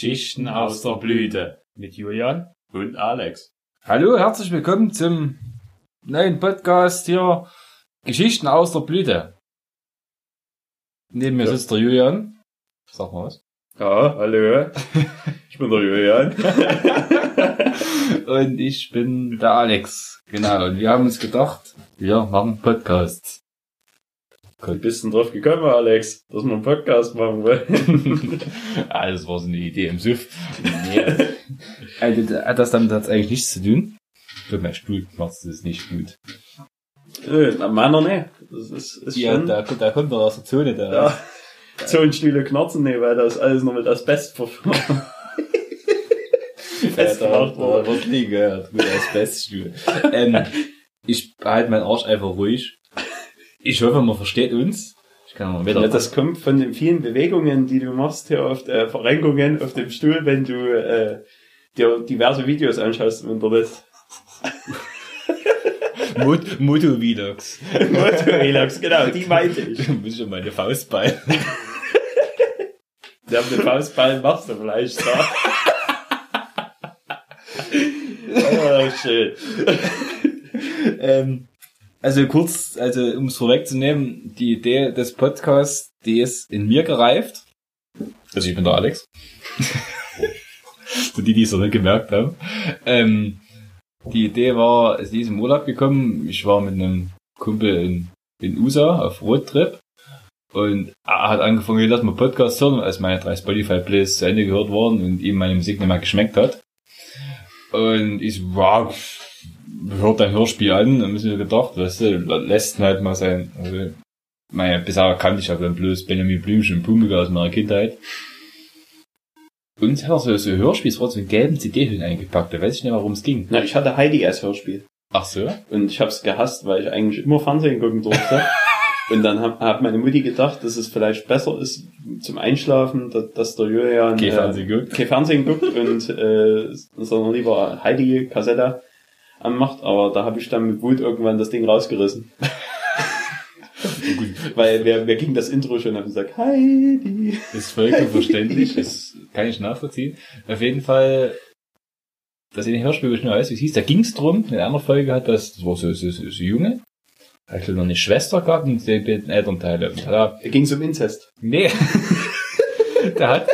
Geschichten aus der Blüte mit Julian und Alex. Hallo, herzlich willkommen zum neuen Podcast hier Geschichten aus der Blüte. Neben mir Ja. sitzt der Julian. Sag mal was. Ja, hallo. Ich bin der Julian. Und ich bin der Alex. Genau. Und wir haben uns gedacht, wir machen Podcasts. Wie bist du denn drauf gekommen, Alex, dass wir einen Podcast machen wollen? ah, das war so eine Idee im Suff. Nee. also, hat das damit hat's eigentlich nichts zu tun? Für mein Stuhl macht das nicht gut. Nö, meiner ne. Das ist, ist Ja, schon... da, da kommt doch aus der Zone da. Ja. Zonenstühle knarzen, ne, weil das alles noch mit Asbest verfahren. festgemacht worden. wird liegen, ja, gut als Beststuhl. ähm, ich behalte meinen Arsch einfach ruhig. Ich hoffe, man versteht uns. Ich kann mal wieder. Ja, das kommt von den vielen Bewegungen, die du machst hier auf der Verrenkungen auf dem Stuhl, wenn du äh, dir diverse Videos anschaust im Internet. Mot Moto-Vlogs. Motorelax, genau, die meinte ich. Ich muss schon meine Faust ballen. Der mit Faustballen machst du vielleicht da. oh, schön. ähm, also kurz, also um es vorwegzunehmen, die Idee des Podcasts, die ist in mir gereift. Also ich bin der Alex. Für die, die es noch nicht gemerkt haben. Ähm, die Idee war, sie ist im Urlaub gekommen. Ich war mit einem Kumpel in, in USA auf Roadtrip. Und er hat angefangen, hey, lass mal Podcast hören, als meine drei Spotify-Plays zu Ende gehört wurden und ihm meine Musik nicht mehr geschmeckt hat. Und ich so, wow, hört ein Hörspiel an, dann müssen wir gedacht, weißt du, lässt halt mal sein. Also, meine, bisher kannte ich ja dann bloß Benjamin Blümchen und Pumpeger aus meiner Kindheit. Und hat er so, so Hörspiel, es war so einen gelben CD-Hüllen eingepackt, da weiß ich nicht, warum es ging. Na, ich hatte Heidi als Hörspiel. Ach so? Und ich hab's gehasst, weil ich eigentlich immer Fernsehen gucken durfte. Und dann hat, hat meine Mutti gedacht, dass es vielleicht besser ist zum Einschlafen, dass, dass der Julian Kein Fernsehen guckt. kein Fernsehen guckt und äh, sondern lieber Heidi Kassette anmacht. Aber da habe ich dann mit Wut irgendwann das Ding rausgerissen. Weil wer, wer ging das Intro schon und hat gesagt, Heidi. Das ist vollkommen verständlich, das kann ich nachvollziehen. Auf jeden Fall, das in dem Hörspiel, wo ich nur weiß, wie es hieß, da ging es drum, in einer Folge hat das, das war so, so, so, so Junge, hat noch eine Schwester gehabt und die beiden Elternteile. Und da Da ging's um Inzest. Nee. der hat,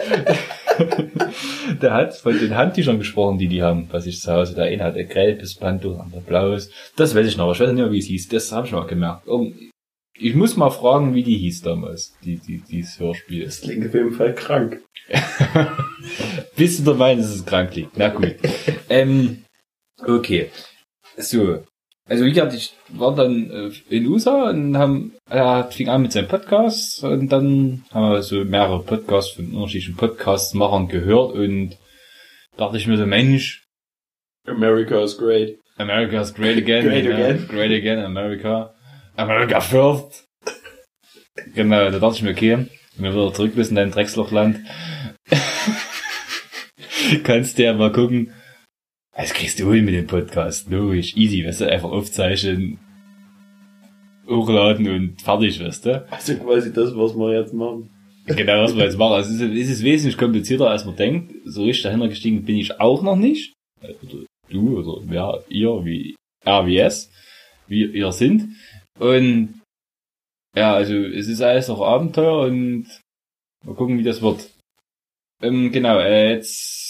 der hat von den Handtüchern gesprochen, die die haben, was ich zu Hause. Der eine hatte gelbes Panto, der andere blaues. Das weiß ich noch, ich weiß nicht mehr, wie es hieß. Das habe ich mal gemerkt. Ich muss mal fragen, wie die hieß damals, die, die, dieses Hörspiel. Das klingt auf jeden Fall krank. Bist du der Meinung, dass es krank liegt? Na gut. ähm, okay. So. Also wie gesagt, ich war dann äh, in USA und haben, er fing an mit seinem Podcast und dann haben wir so mehrere Podcasts von unterschiedlichen Podcast-Machern gehört und dachte ich mir so, Mensch, America is great. America's great again. Great ja, again. Great again, America. America first. Genau, da dachte ich mir, okay, wir wieder zurück müssen in dein Dreckslochland, kannst du ja mal gucken, was kriegst du hin mit dem Podcast? Logisch, easy, weißt du, einfach aufzeichnen, hochladen und fertig, weißt du? Also quasi das, was wir jetzt machen. Genau, was wir jetzt machen. Also es ist, es ist wesentlich komplizierter, als man denkt. So richtig dahinter gestiegen bin ich auch noch nicht. Oder du, oder ja, ihr, wie wie es, wie ihr sind. Und ja, also es ist alles noch Abenteuer und mal gucken, wie das wird. Ähm, genau, äh, jetzt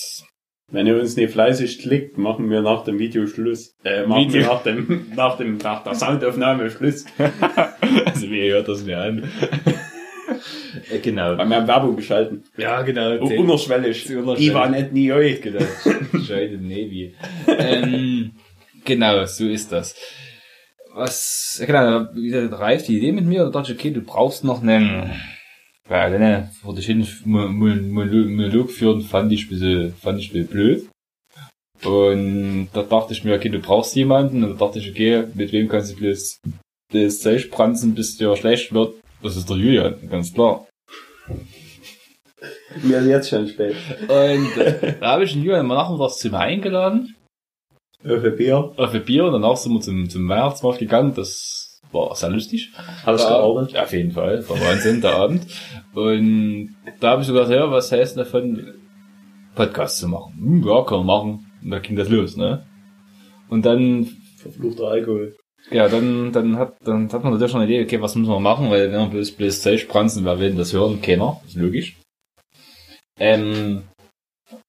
Wenn ihr uns nicht fleißig klickt, machen wir nach dem Video Schluss. Äh, machen Video. wir nach dem, nach dem, nach der Soundaufnahme Schluss. also wie hört das mir an? äh, genau. Weil wir haben Werbung geschalten. Ja, genau. Oh, unterschwellig. Unterschwellig. Ivan et nie euch. Genau. Scheide Navy. ähm, genau, so ist das. Was, genau, wie gesagt, reift die Idee mit mir, da dachte ich, okay, du brauchst noch einen, ja, ne, vor dich hin Mo- Mo- Monolog Monolog führen, fand ich ein bisschen, fand ich ein bisschen blöd. Und da dachte ich mir, okay, du brauchst jemanden, und da dachte ich, okay, mit wem kannst du bloß das Zeug pranzen, bis dir schlecht wird? Das ist der Julian, ganz klar. Mir ist jetzt schon spät. Und äh, da habe ich den Julian mal nachmittags zu mir eingeladen. Auf ein Bier. auf ein Bier und danach sind wir zum, zum Weihnachtsmarkt gegangen. Das war sehr lustig. Alles gearbeitet. Auf jeden Fall. War Wahnsinn, der Abend. Und da habe ich so gedacht, ja, was heißt davon, Podcast zu machen. Hm, ja, können wir machen. Und da ging das los, ne? Und dann, Verfluchter Alkohol. ja, dann, dann hat, dann hat man natürlich schon eine Idee, okay, was müssen wir machen, weil wenn wir bloß, bloß Zeug pranzen, wer will denn das hören? Keiner, ist logisch. Ähm,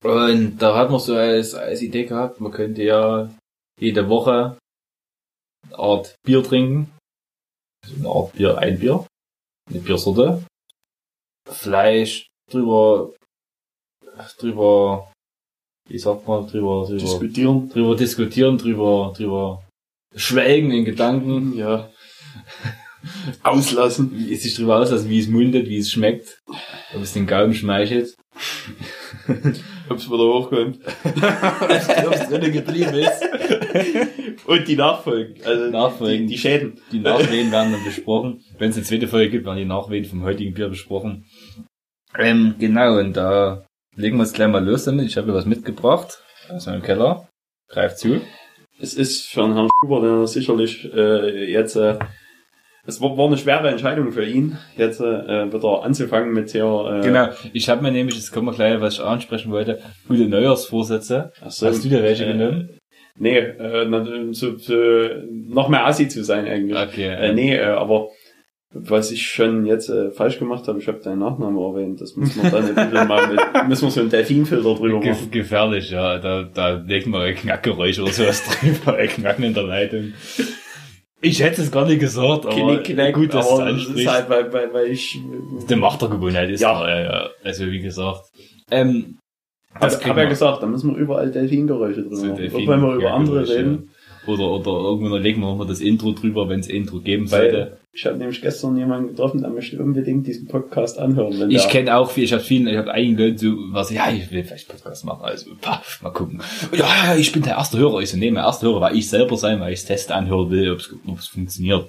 und da hat man so als, als Idee gehabt, man könnte ja jede Woche eine Art Bier trinken. Also eine Art Bier, ein Bier. Eine Biersorte. Fleisch drüber, drüber, wie sagt man, drüber, drüber, Diskutieren. drüber diskutieren, drüber, drüber schwelgen in Gedanken, Ja. Auslassen. wie es sich drüber auslassen, wie es mundet, wie es schmeckt, ob es den Gaumen schmeichelt, Ob's wieder hochkommt. ob es drinnen geblieben ist. Und die Nachfolgen. Also Nachfolgen. Die, die Schäden. Die Nachwehen werden dann besprochen. Wenn es eine zweite Folge gibt, werden die Nachwehen vom heutigen Bier besprochen. Ähm, genau, und da legen wir jetzt gleich mal los damit. Ich habe hier was mitgebracht aus meinem Keller. Greift zu. Es ist für einen Herrn Schuber, der sicherlich äh, jetzt, äh, es war, war eine schwere Entscheidung für ihn, jetzt äh, wieder anzufangen mit der, äh, Genau. Ich habe mir nämlich, jetzt kommen wir gleich, was ich ansprechen wollte, gute Neujahrsvorsätze. Ach so, Hast du dir welche äh, genommen? Nee, äh, so, so, noch mehr Assi zu sein eigentlich. Okay. Äh, nee, äh, aber was ich schon jetzt äh, falsch gemacht habe, ich habe deinen Nachnamen erwähnt. Das müssen wir dann ein bisschen mal mit, müssen wir so einen Delfinfilter drüber machen. gefährlich, ja. Da, da legen wir ein Knackgeräusch oder sowas drüber, ein Knacken in der Leitung. Ich hätte es gar nicht gesagt, aber Knick, knack, gut, dass du es aber das ist halt, weil, weil, weil ich Die Machtergewohnheit ist Ja. da, ja, ja. Also wie gesagt. Ähm, das hab, kriegen hab ja gesagt, da müssen wir überall Delfingeräusche drin So machen. Delfin- wenn wir über andere reden, Oder, oder irgendwann legen wir nochmal das Intro drüber, wenn es Intro geben sollte. Ich habe nämlich gestern jemanden getroffen, der möchte unbedingt diesen Podcast anhören. Wenn Ich der, kenne auch viel, ich habe vielen, ich habe einigen Leuten so, was, ja, ich will vielleicht Podcast machen, also, pah, mal gucken. Ja, ich bin der erste Hörer, ich so, nee, mein erster Hörer, weil ich selber sein, weil ich es Test anhören will, ob es funktioniert.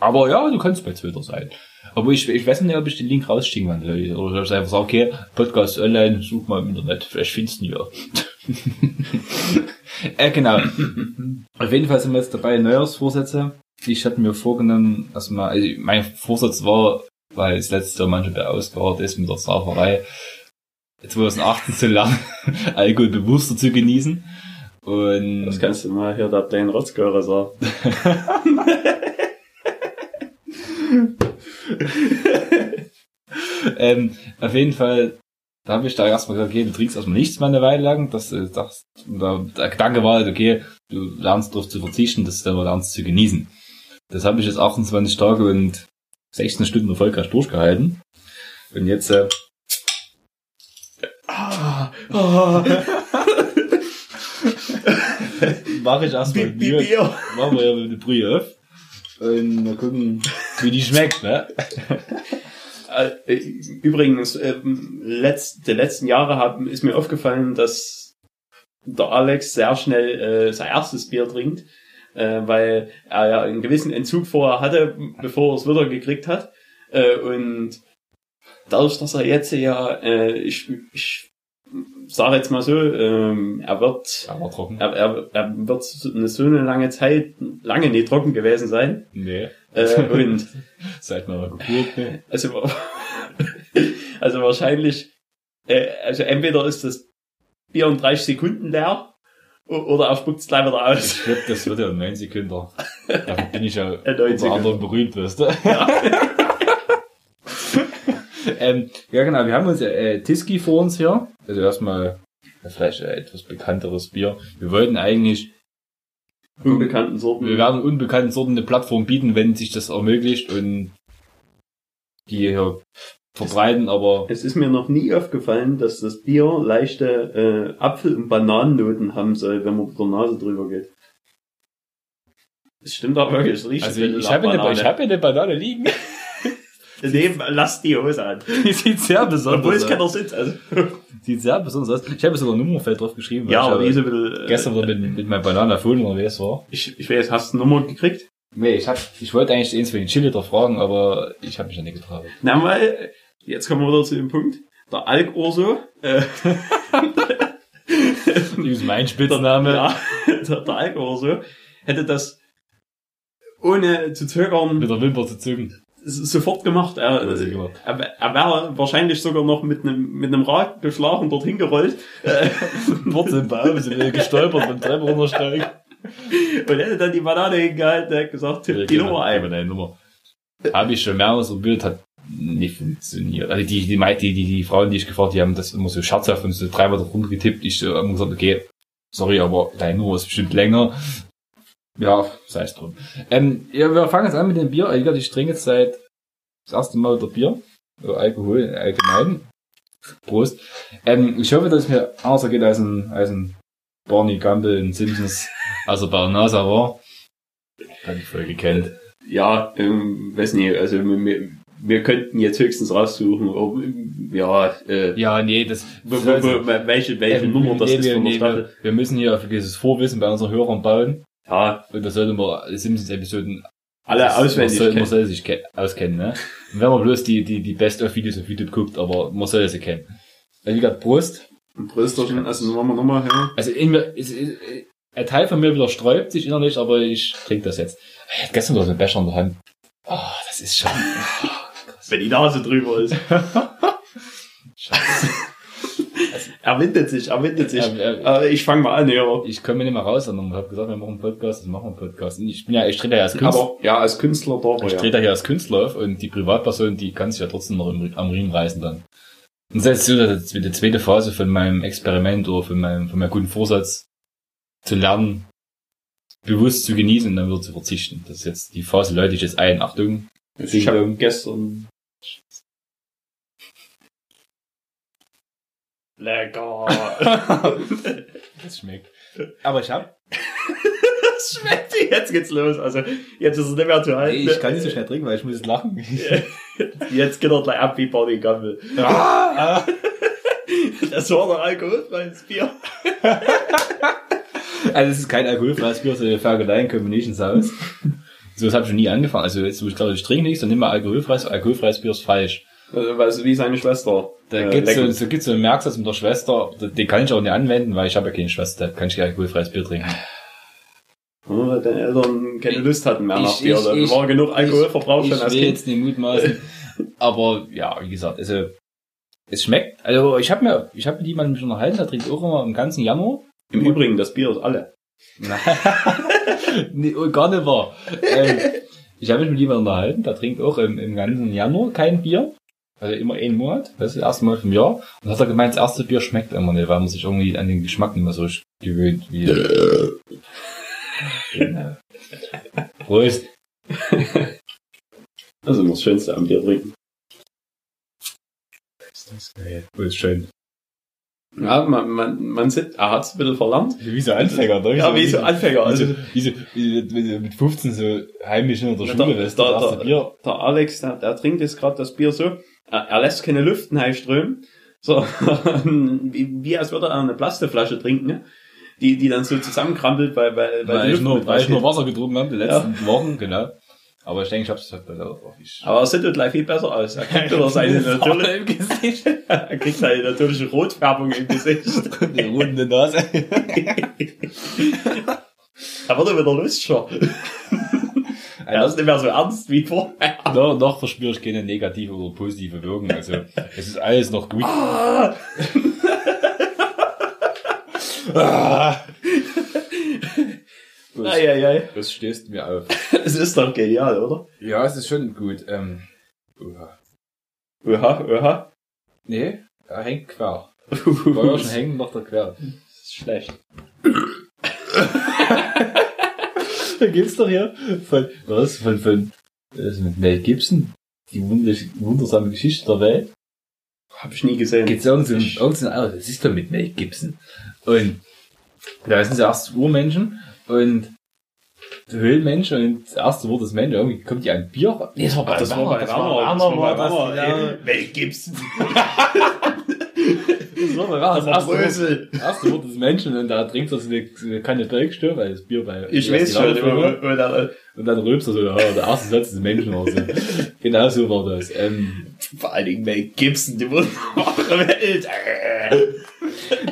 Aber ja, du kannst bei Twitter sein. Aber ich, ich weiß nicht, ob ich den Link rausschicken kann. Oder ich einfach sage, okay, Podcast online, such mal im Internet, vielleicht findest du ihn ja. äh, genau. Auf jeden Fall sind wir jetzt dabei, Neujahrsvorsätze. Ich hatte mir vorgenommen, erstmal, also mein Vorsatz war, weil das letzte Jahr manchmal beausgehört ist mit der Sauferei, 2018 zu lernen, Alkohol bewusster zu genießen. Und das kannst du mal hier der kleinen Rotzgöre sagen. ähm, auf jeden Fall, da habe ich da erstmal gesagt, okay, du trinkst erstmal nichts mal eine Weile lang. Das, das, da, der Gedanke war halt, okay, du lernst darauf zu verzichten, dass du dann lernst zu genießen. Das habe ich jetzt 28 Tage und 16 Stunden erfolgreich durchgehalten. Und jetzt äh, Ah, ah, mache ich erstmal Bi- Bier. machen wir ja eine Brühe auf. Und mal gucken, wie die schmeckt, ne? Äh, Übrigens, ähm, letzt, die letzten Jahre haben, ist mir aufgefallen, dass der Alex sehr schnell äh, sein erstes Bier trinkt, äh, weil er ja einen gewissen Entzug vorher hatte, bevor er es wieder gekriegt hat. Äh, und dadurch, dass er jetzt ja, äh, ich, ich sage jetzt mal so, ähm, er wird war trocken. er, er, er wird so eine, so eine lange Zeit lange nicht trocken gewesen sein. Nee. Äh, und Seit meiner Geburt, ne? also, also wahrscheinlich, äh, also entweder ist das Bier in 30 Sekunden leer oder er spuckt es gleich wieder aus. Ich glaube, das wird ja 9 Sekunden. Dafür bin ich ja Äh, 9 unter anderem berühmt, weißt du? ähm, ja, genau, wir haben uns äh, Tiski vor uns hier. Also erstmal äh, vielleicht äh, etwas bekannteres Bier. Wir wollten eigentlich, Unbekannten Sorten. wir werden unbekannten Sorten eine Plattform bieten, wenn sich das ermöglicht und die hier verbreiten, aber Es ist mir noch nie aufgefallen, dass das Bier leichte äh, Apfel- und Bananennoten haben soll, wenn man mit der Nase drüber geht. Das stimmt aber wirklich, es riecht also ich habe eine, ich habe eine Banane liegen. Nee, lass die Hose an. Die sieht sehr Obwohl besonders es aus. keiner sitzt. Also. Sieht sehr besonders aus. Ich habe sogar ein Nummerfeld drauf geschrieben. Ja, ich aber ist ein bisschen... Äh, gestern wieder mit, mit meinem Bananenfon unterwegs war. ich, ich weiß, hast du eine Nummer gekriegt? Nee, ich hab, ich wollte eigentlich eins für den Chili-Liter fragen, aber ich habe mich ja nicht getraut. Na, weil, jetzt kommen wir wieder zu dem Punkt. Der Alk-Urso, äh, Das ist mein Spitzname. ja, der, der Alk-Urso, hätte das ohne zu zögern Mit der Wimper zu zücken. sofort gemacht. Er, er er, wäre wahrscheinlich sogar noch mit einem mit einem Rad beschlagen dorthin gerollt. Wurz im Baum, sind gestolpert beim Treppe runtersteigen. und hätte dann die Banane hingehalten, der hat gesagt, tipp die Nummer ein. Nummer. Habe ich schon mehrmals probiert, hat nicht funktioniert. Also die, die, die, die, die, die Frauen, die ich gefragt, die haben das immer so scherzhaft und so dreimal drauf getippt. Ich so, haben gesagt, okay, sorry, aber deine Nummer ist bestimmt länger. Ja, sei es drum. Ähm, ja, wir fangen jetzt an mit dem Bier. Ich, ich trinke jetzt seit das erste Mal wieder Bier. Alkohol im allgemeinen. Prost. Ähm, ich hoffe, dass es mir anders geht als ein, als ein Barney Gumble in Simpsons, also bei NASA war. Hab ich voll gekannt. Ja, ähm, weiß nicht, also wir, wir könnten jetzt höchstens raussuchen, ob, ja, äh, Ja, nee, das, wo, wo, welche, welche Ähm, Nummer das nee, ist wir, von der nee, Staffel. wir, wir müssen hier auf dieses Vorwissen bei unseren Hörern bauen. Ja, Und da sollten wir Simpsons-Episoden alle das- auswendig Man soll, man kennen. soll sich ke auskennen, ne? Und wenn man bloß die, die, die Best-of-Videos auf YouTube guckt, aber man soll sie kennen. Also wie gesagt. Ein Brüsterchen, also wollen wir nochmal hören. Also in mir, ist, ist, ein Teil von mir wieder sträubt sich innerlich, aber ich trinke das jetzt. Ich hatte gestern noch so einen Becher in der Hand. Oh, das ist schon. Wenn die Nase drüber ist. er windet sich, er windet sich. Ja, ja. Aber ich fange mal an, ja. Ich komme nicht mehr raus, sondern ich habe gesagt, wir machen einen Podcast, das machen wir einen Podcast. Und ich bin ja, ich trete ja als Künstler. Aber ja, als Künstler da, Ich trete ja als Künstler auf und die Privatperson, die kann sich ja trotzdem noch im, am Riemen reißen dann. Und das ist so das- die zweite Phase von meinem Experiment oder von meinem, von meinem guten Vorsatz zu lernen, bewusst zu genießen und dann wieder zu verzichten. Das ist jetzt die Phase, läute ich jetzt ein. Achtung. Ich habe gestern. Lecker. Das schmeckt. Aber ich hab, das schmeckt. Jetzt geht's los. Also, jetzt ist es nicht mehr zu halten. ich kann nicht so schnell trinken, weil ich muss jetzt lachen. Jetzt geht er gleich ab wie Barney Gumble. Ah! Das war der alkoholfreies Bier. Also es ist kein alkoholfreies Bier, sondern Fergeleien Combination Sauce. So, das habe ich schon nie angefangen. Also jetzt, wo ich glaube, ich trinke nichts, dann nimm mal alkoholfreies. Alkoholfreies Bier ist falsch. Also, wie seine Schwester. Da äh, gibt's so, lecken. so, gibt's so einen Merksatz mit der Schwester, den kann ich auch nicht anwenden, weil ich habe ja keine Schwester, da kann ich kein alkoholfreies Bier trinken. Weil deine Eltern keine Lust hatten mehr Ich- nach Bier. ich- Da ich- war genug Alkoholverbrauch ich schon als will Kind. jetzt nicht mutmaßen, aber ja, wie gesagt, also es schmeckt, also ich habe mir, ich habe mit jemandem mich unterhalten, der trinkt auch immer im ganzen Januar. Im Übrigen, das Bier ist alle. nee, oh, gar nicht wahr. Ähm, ich habe mich mit jemandem unterhalten, der trinkt auch im, im ganzen Januar kein Bier. Also immer einen Monat, das ist das erste Mal vom Jahr. Und hat er gemeint, das erste Bier schmeckt immer nicht, weil man sich irgendwie an den Geschmack nicht mehr so gewöhnt. Wie genau. Prost. Das ist immer das Schönste am Bier trinken. Oh, ist schön. Ja, man, man, man sieht, er hat's ein bisschen verlernt. Wie so Anfänger, ne? Ja, wie so Anfänger. Also, Also, wie so, wie so, wie so mit 15 so heimisch in der Ja, Schule, da- das ist das da- Bier. der Alex, der, der trinkt jetzt gerade das Bier so, er, er lässt keine Luft strömen, so, wie, als würde er eine Plastikflasche trinken, ne? die, die dann so zusammenkrampelt, weil, weil, weil Weil ich, nur, weil ich nur. Wasser getrunken habe, die letzten Wochen, genau. Aber ich denke, ich hab's halt auch. Ich, Aber er sieht gleich viel besser aus. Er kriegt wieder seine natürliche, er kriegt seine natürliche Rotfärbung im Gesicht. Die runde Nase. Er wird wieder lustiger. Er ist nicht mehr so ernst wie vorher. noch, noch verspüre ich keine negative oder positive Wirkung. Also, es ist alles noch gut. Ah! Ah. Eieiei. Das stößt mir auf. Es ist doch genial, oder? Ja, es ist schon gut. Ähm, uha. Oha, oha. nee, er hängt quer. War ja schon hängen, noch der quer. Das ist schlecht. Da gibt's doch hier von, was, von, von, das mit Mel Gibson, die wundersame Geschichte der Welt. Hab ich nie gesehen. Geht's irgend so, irgend so, ein- das ist doch mit Mel Gibson. Und da sind sie erst Urmenschen und Höhlenmenschen und das erste Wort des Menschen, irgendwie kommt die ein Bier. Nee, das war bei das war bei Werner. Werner, war das, ja. Mel Gibson. War das Aber erste Wort, Brösel. das erste Wort des Menschen und da trinkt er so eine, so Kanne Bergstör, weil das Bier bei Ich weiß schon, immer, voll war. wo der, Und dann rülpst er so, ja, der erste Satz des Menschen oder so. genau so war das. Ähm, vor allen Dingen Mel Gibson, die wunderbare Welt.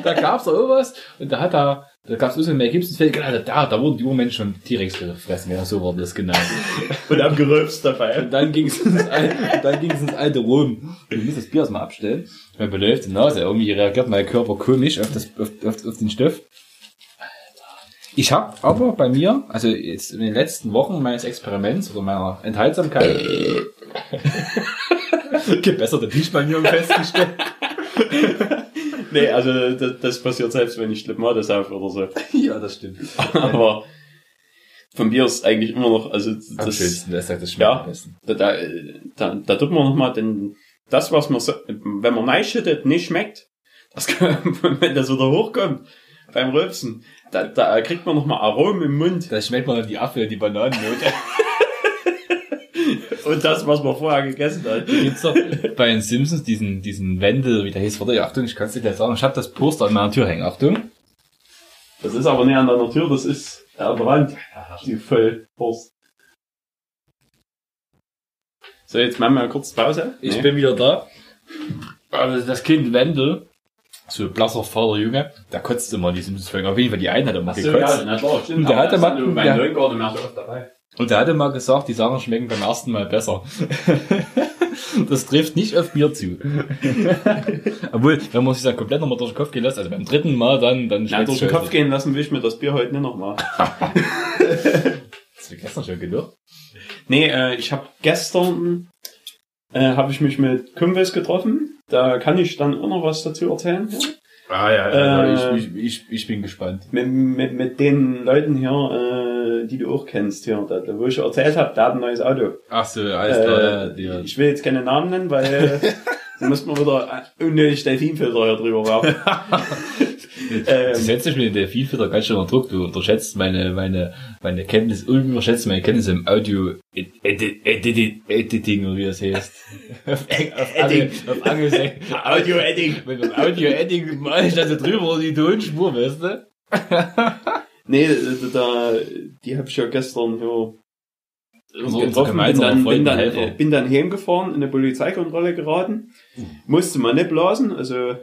da gab's auch was und da hat er, Da gab's so mehr Gibsons Feld, genau, da, da wurden die Urmenschen schon T-Rex gefressen, ja, so wurde das genannt. Und haben gerülpst dabei. Und dann ging's ins, Al- dann ging's ins alte Rom. Ich muss das Bier erstmal abstellen. Mir beläuft die Nase, irgendwie reagiert mein Körper komisch auf, das, auf, auf, auf den Stoff. Ich habe aber bei mir, also jetzt in den letzten Wochen meines Experiments oder meiner Enthaltsamkeit, gebesserte nicht bei mir festgestellt. Nee, also das, das passiert selbst, wenn ich Limonade saufe oder so. ja, das stimmt. Aber von Bier ist eigentlich immer noch, also Am das, schönsten, das sagt das schmeckt Ja. am besten. da, da, da, da tut man nochmal den, das, was man, so, wenn man reinschüttet, nicht schmeckt, das kann, wenn das wieder hochkommt beim Rülpsen, da, da kriegt man nochmal Aromen im Mund. Da schmeckt man dann die Apfel, die Bananennote. Und das, was man vorher gegessen hat. Gibt's doch bei den Simpsons diesen, diesen Wendel, wie der hieß, warte, Achtung, ich kann es dir gleich sagen, ich hab das Poster an meiner Tür hängen, Achtung. Das ist aber nicht an deiner Tür, das ist an der Wand. Die Vollwurst. So, jetzt machen wir mal kurz Pause. Ich Nee. bin wieder da. Also das Kind Wendel, so blasser Vater Junge, der kotzt immer die Simpsons-Folgen. Auf jeden Fall die einen hat er mal Ach so, gekotzt. ja, na klar, stimmt. Und der nur bei der- Neugarten so oft dabei. Und der hatte mal gesagt, die Sachen schmecken beim ersten Mal besser. das trifft nicht auf Bier zu. Obwohl, wenn man sich dann komplett nochmal durch den Kopf gehen lässt, also beim dritten Mal, dann, dann Ja, schmeckt's durch den. Kopf gehen lassen will ich mir das Bier heute nicht nochmal. Das war gestern schon genug. Nee, äh, ich habe gestern äh, habe ich mich mit Kumpels getroffen. Da kann ich dann auch noch was dazu erzählen. Ja? Ah ja, also ich, ich, ich, ich bin gespannt. Mit, mit, mit den Leuten hier, äh, die du auch kennst hier, da, da, wo ich erzählt habe, der hat ein neues Auto. Ach so, alles klar, ja, Äh, die, ich will jetzt keine Namen nennen, weil dann muss man wieder unnötig Delfinfilter hier drüber werfen. Du ähm, setzt dich mit dem Delfinfilter ganz schön unter Druck. Du unterschätzt meine, meine, meine Kenntnis, überschätzt meine Kenntnis im Audio Ed- Edit- Edit- Editing, oder wie das heißt. auf, Editing. Angel- auf Angel Audio-Editing. Mit dem Audio Editing mal ich da so drüber die Tonspur, weißt du? Nee, da, da, die habe ich ja gestern hier unser getroffen, bin dann, bin, dann, äh, bin dann heimgefahren, in eine Polizeikontrolle geraten. Musste man nicht blasen, also,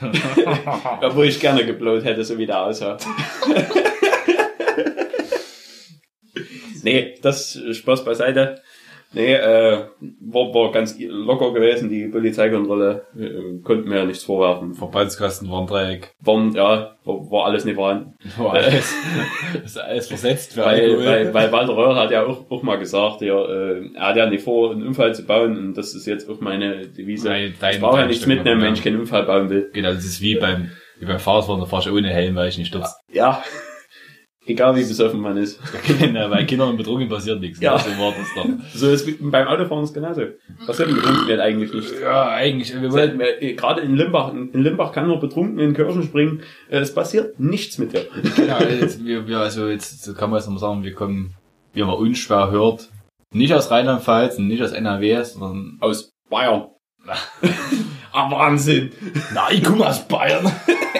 obwohl ich gerne geblaut hätte, so wie der aussah. nee, das äh, Spaß beiseite. Nee, äh, war, war ganz locker gewesen, die Polizeikontrolle, äh, konnten mir ja nichts vorwerfen. Verbandskasten war ein Dreieck. Waren, ja, war, war alles nicht vorhanden. War alles, ist alles versetzt für Weil, Alkohol. weil, weil Walter Röhr hat ja auch, auch mal gesagt, ja, äh, er hat ja nicht vor, einen Unfall zu bauen und das ist jetzt auch meine Devise. Nein, dein- ich brauche ja nichts mitnehmen, wenn ich keinen Unfall bauen will. Genau, das ist wie beim, wie beim Fahrradfahren, da fahrst du ohne Helm, weil ich nicht stürzt. Ja, egal wie besoffen man ist. genau, bei Kindern und Betrunken passiert nichts. Ja. Ja. So war das doch. So ist beim Autofahren ist genauso. Passiert betrunken wird eigentlich nicht. Ja, eigentlich, wir Weil, wollten, äh, Gerade in Limbach, in Limbach kann nur betrunken in Kirchen springen. Äh, Es passiert nichts mit dir. ja, jetzt, wir, wir, also jetzt, so kann man jetzt noch mal sagen, wir kommen, wie man unschwer hört, nicht aus Rheinland-Pfalz und nicht aus NRW, sondern Aus Bayern. ah, Wahnsinn. Nein, ich komme aus Bayern.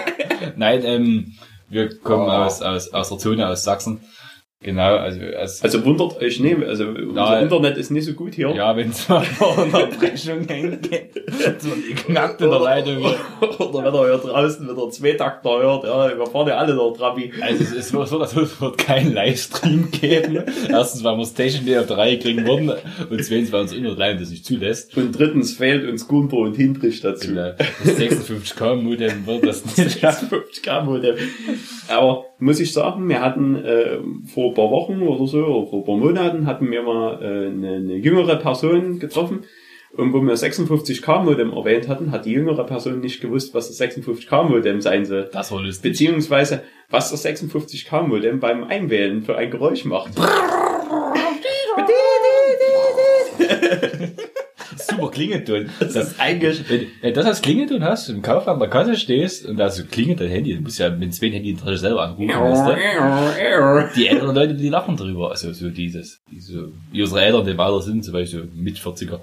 Nein, ähm, wir kommen Oh. aus, aus, aus der Zone, aus Sachsen. Genau, also, als, Also wundert euch nicht, also unser. Internet ist nicht so gut hier. ja, wenn es mal vor Unterbrechung hängt, so knackt in der Leitung. Oder wenn er hier draußen wieder Zweitakter hört, ja, wir fahren ja alle der Trabi. Also es ist so, dass es wird keinen Livestream geben. Erstens, weil wir es nicht auf die Reihe kriegen würden und zweitens, weil unser Internet das nicht zulässt. Und drittens fehlt uns Gunter und Hindrich dazu. Das 56k Modem wird das nicht schaffen. 50k Modem. Aber muss ich sagen, wir hatten äh, vor ein paar Wochen oder so, oder vor ein paar Monaten, hatten wir mal äh, eine, eine jüngere Person getroffen. Und wo wir 56k Modem erwähnt hatten, hat die jüngere Person nicht gewusst, was das 56k Modem sein soll. Das war lustig. Beziehungsweise, was das 56k Modem beim Einwählen für ein Geräusch macht. Super Klingelton. Das ist eigentlich, wenn, wenn du das als Klingelton hast, im Kaufland an der Kasse stehst und da so klingelt dein Handy, du musst ja mit zwei Handy selber anrufen, weißt du? Die älteren Leute, die lachen drüber. Also so dieses, diese, wie unsere Eltern, die weiter sind, zum Beispiel mit 40er.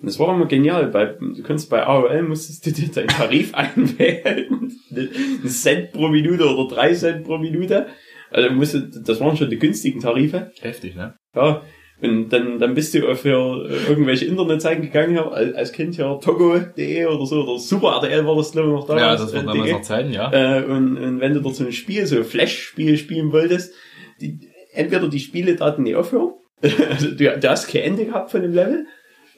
Das war immer genial, weil du kannst bei AOL musstest du dir deinen Tarif einwählen. Ein Cent pro Minute oder drei Cent pro Minute. Also musste, das waren schon die günstigen Tarife. Heftig, ne? Ja. Und dann, dann bist du für irgendwelche Internetseiten gegangen, ja, als Kind ja togo.de oder so, oder Super RTL war das, glaube ich, noch damals. Ja, das war äh, damals noch Zeiten, ja. Äh, und, und wenn du dort so ein Spiel, so ein Flash-Spiel spielen wolltest, die, entweder die Spieledaten nicht aufhören, also du, du hast kein Ende gehabt von dem Level,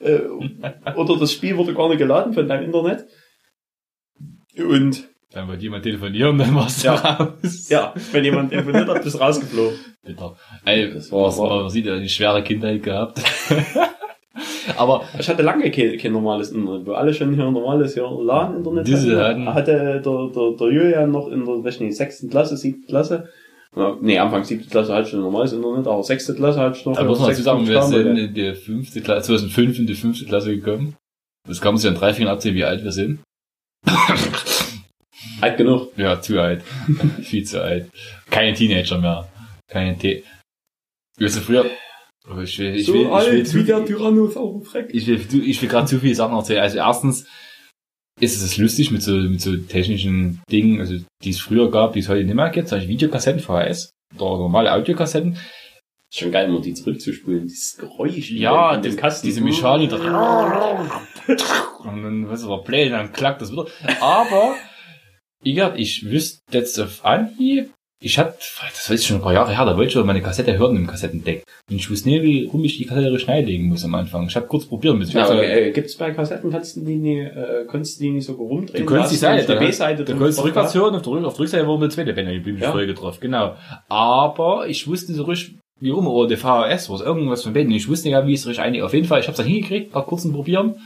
äh, oder das Spiel wurde gar nicht geladen von deinem Internet. Und Dann wollte jemand telefonieren, dann warst du Ja. raus. ja, wenn jemand telefoniert hat, bist du rausgeflogen. Bitter. Ey, das war, man sieht ja, die schwere Kindheit gehabt. Aber Ich hatte lange kein, kein normales Internet, wo alle schon hier ein normales LAN-Internet Diese hatten. Hatte der, der, der Julian noch in der, nicht, sechsten Klasse, siebten Klasse. Nee, Anfang siebte Klasse hatte ich schon ein normales Internet, aber sechste Klasse hatte ich noch. da muss man dazu sagen, wir 56 sind in die fünfte Klasse, 2005 in die fünfte Klasse gekommen. Das kann man sich an drei Fingern abzählen, wie alt wir sind. Alt genug. Ja, zu alt. Viel zu alt. Keine Teenager mehr. Keine T. Weißt du, früher, oh, ich will, ich will, ich will, zu, Tyrannosaurus Rex. ich will, ich will gerade zu viele Sachen erzählen. Also erstens ist es lustig mit so, mit so technischen Dingen, also die es früher gab, die es heute nicht mehr gibt, zum Beispiel Videokassetten, VHS oder normale Audiokassetten. Schon geil, mal die zurückzuspulen. Dieses Geräusch. Ja, in dem das, Kasten. diese Mechanik. Und dann, was war Play, dann klackt das wieder. Aber, gesagt, ich wüsste jetzt auf Anhieb, ich hatte, das weiß ich schon ein paar Jahre her, da wollte ich schon meine Kassette hören im Kassettendeck. Und ich wusste nicht, wie rum ich die Kassette schnell legen muss am Anfang. Ich habe kurz probiert, bis ich Ja, aber, äh, gibt's bei Kassetten, kannst du die nie, äh, konntest du die nicht so rumdrehen? Du kannst die Seite, da- eine B-Seite Du kannst rückwärts hören, auf der, auf der Rückseite war eine zweite Bänder, die bin ich Ja. Folge drauf, genau. Aber ich wusste so richtig, wie rum, oder der VHS, was irgendwas von beiden, ich wusste ja, wie es richtig eigentlich, auf jeden Fall, ich hab's dann hingekriegt, nach kurzen Probieren.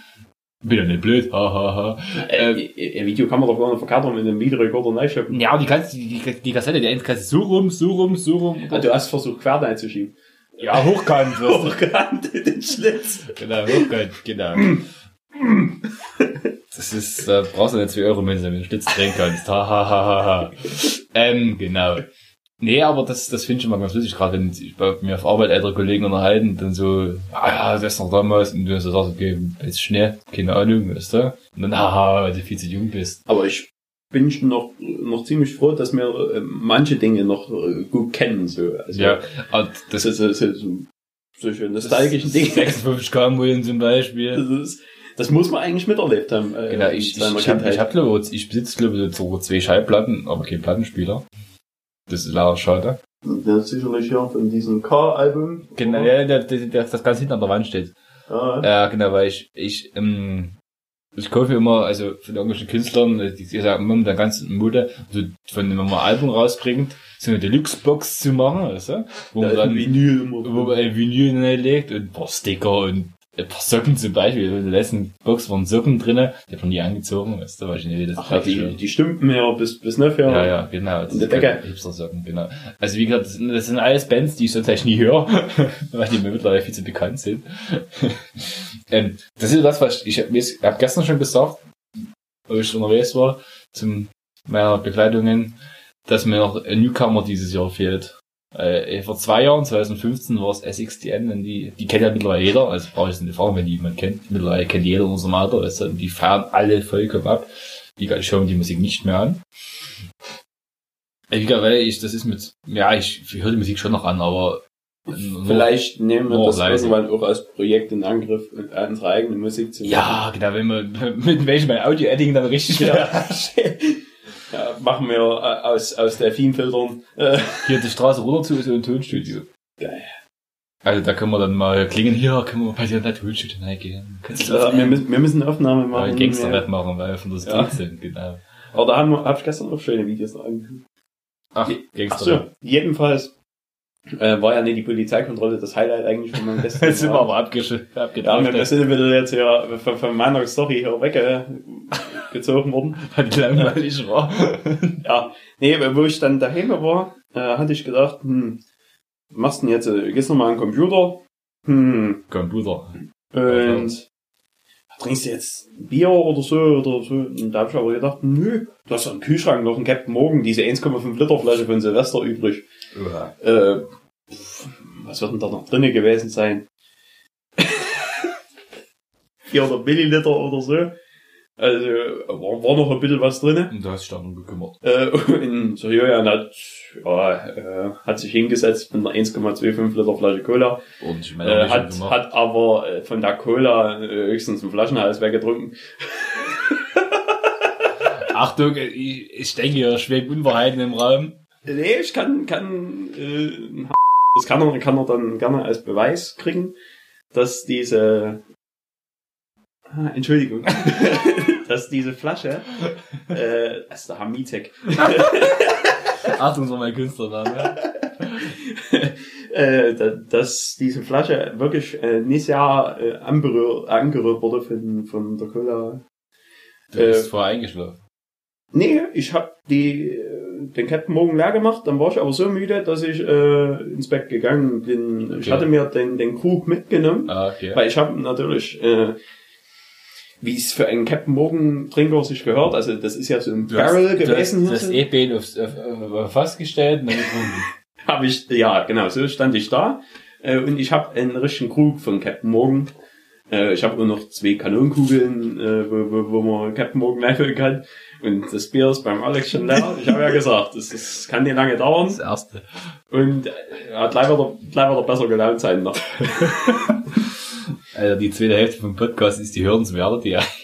Bin ja nicht blöd, hahaha. Äh, äh, äh, Video kann man doch gar nicht verkaufen mit einem Videorekorder neischöpfen. Ja, aber die kannst, die, die, die Kassette, die du so rum, so rum, so rum. Ah, du hast versucht, quer einzuschieben. Ja, hochkant. Hochkant in den Schlitz. Genau, hochkant, genau. Das ist, da brauchst du nicht 2 Euro wenn du den Schlitz drehen kannst. Ha, ha, ha, ha, ha. Ähm, genau. Nee, aber das, das finde ich immer ganz lustig, gerade wenn sich bei mir auf Arbeit ältere Kollegen unterhalten, dann so, ah ja, das ist noch damals, und du so sagst, okay, jetzt schnell, keine Ahnung, weißt du? Und dann, haha, weil du viel zu jung bist. Aber ich bin schon noch, noch ziemlich froh, dass wir äh, manche Dinge noch äh, gut kennen. So. Also, Ja, Das das ist, so, so, solche nostalgischen Dinge. 56 km zum Beispiel. Das, ist, das muss man eigentlich miterlebt haben. Äh, Genau, ich, ich, ich Kindheit. ich hab, glaube ich, ich besitze, glaube ich, so zwei Schallplatten, aber kein Plattenspieler. Das ist leider schade. Der ist sicherlich hier von diesem Car-Album. Genau, ja, der, der, der, das ganz hinten an der Wand steht. Ja. Ja, genau, weil ich, ich, ähm, ich kaufe immer, also von irgendwelchen Künstlern, äh, die, die sagen momentan ganz in Mode, so von wenn man mal ein Album rausbringt, so eine Deluxe-Box zu machen, weißt du? Wo man Da ein dann, Vinyl immer. wo man ein Vinyl reinlegt und ein paar Sticker und Socken zum Beispiel. In der letzten Box waren Socken drinne, die hat man nie angezogen, weißt du, weil ich nicht wie das Ach, die, die Stümpen her bis, bis Neuf her. ja, ja, genau. Das In der sind Decke. Hipster-Socken, genau. Also wie gesagt, das sind, das sind alles Bands, die ich sonst eigentlich nie höre, weil die mir mittlerweile viel zu bekannt sind. ähm, das ist das, was ich, ich habe gestern schon gesagt, als ich unterwegs war, zum meiner Begleitungen, dass mir noch ein Newcomer dieses Jahr fehlt. Äh, vor zwei Jahren, 2015, war es SXTN, und die, die kennt ja mittlerweile jeder, also brauche ich es nicht fragen, wenn die jemand kennt. Mittlerweile kennt jeder in unserem Alter, weißt du, und die feiern alle vollkommen ab. Die schauen die Musik nicht mehr an. Egal, weil ich, das ist mit, ja, ich, ich höre die Musik schon noch an, aber nur- Vielleicht nehmen wir das leise. irgendwann auch als Projekt in Angriff, unsere eigene Musik zu Ja, genau, wenn man mit welchem mein Audio-Editing dann richtig Ja. Ja. ja, machen wir äh, aus, aus Delfinfiltern. Äh, Hier die Straße runter zu ist so ein Tonstudio. Geil. Also da können wir dann mal klingen, hier können wir bei dir in der Tonstudio reingehen. Äh, wir, müssen, wir müssen eine Aufnahme Ja, machen. Gangster-Rap machen, weil wir von der Street Ja. sind, genau. Aber da haben wir, hab ich gestern auch schöne Videos noch angeguckt. Ach, Ach Gangster-Rap. so, jedenfalls äh, war ja nicht die Polizeikontrolle das Highlight eigentlich von meinem besten Jetzt sind wir aber abgesch Ja, wir, sind wieder jetzt hier von, von meiner Story hier weggezogen worden. Weil die langweilig war. Ja, nee, wo ich dann daheim war, äh, hatte ich gedacht, hm, machst du denn jetzt? äh, Gehst nochmal an den Computer? Hm, Computer. und trinkst du jetzt Bier oder so oder so? Und da habe ich aber gedacht, nö, du hast ja im Kühlschrank noch einen Captain Morgan, diese 1,5 Liter Flasche von Silvester übrig. Uah. Äh, pff, was wird denn da noch drinne gewesen sein? 400 Milliliter oder so. Also war, war noch ein bisschen was drin. Und da hast du dich darum gekümmert. Äh, und so Julian hat, ja, äh, hat sich hingesetzt mit einer 1,25 Liter Flasche Cola, Ordentlich äh, hat, hat aber äh, von der Cola äh, höchstens einen Flaschenhals weggetrunken. Achtung, ich, ich denke, hier schwebt Unwahrheiten im Raum. Nee, ich kann, kann, äh, das kann er, kann er dann gerne als Beweis kriegen, dass diese, ah, Entschuldigung, dass diese Flasche, äh, also der Hamitek, Achtung, so mein Künstlername. äh, da- dass diese Flasche wirklich äh, nicht sehr äh, anberührt, angerührt wurde von, von der Cola. Du Äh, bist vorher eingeschlafen. Nee, ich hab die, äh, den Captain Morgan leer gemacht, dann war ich aber so müde, dass ich äh, ins Bett gegangen bin. Ich Okay. hatte mir den, den Krug mitgenommen, Ah, okay. weil ich habe natürlich, äh, wie es für einen Captain Morgan Trinker sich gehört, also das ist ja so ein Du hast- Barrel du gewesen. hast hier das so. E-Bein aufs, auf, auf, Fass gestellt und dann getrunken. Habe ich, ja, genau, so stand ich da. Äh, und ich habe einen richtigen Krug von Captain Morgan. Äh, ich habe nur noch zwei Kanonenkugeln, äh, wo, wo, wo man Captain Morgan einfüllen kann. Und das Bier ist beim Alex schon leer. Ich habe ja gesagt, das, das kann nicht lange dauern. Das erste. Und er hat gleich wieder besser gelaunt sein noch. Also die zweite Hälfte vom Podcast ist die hörenswerte, ja.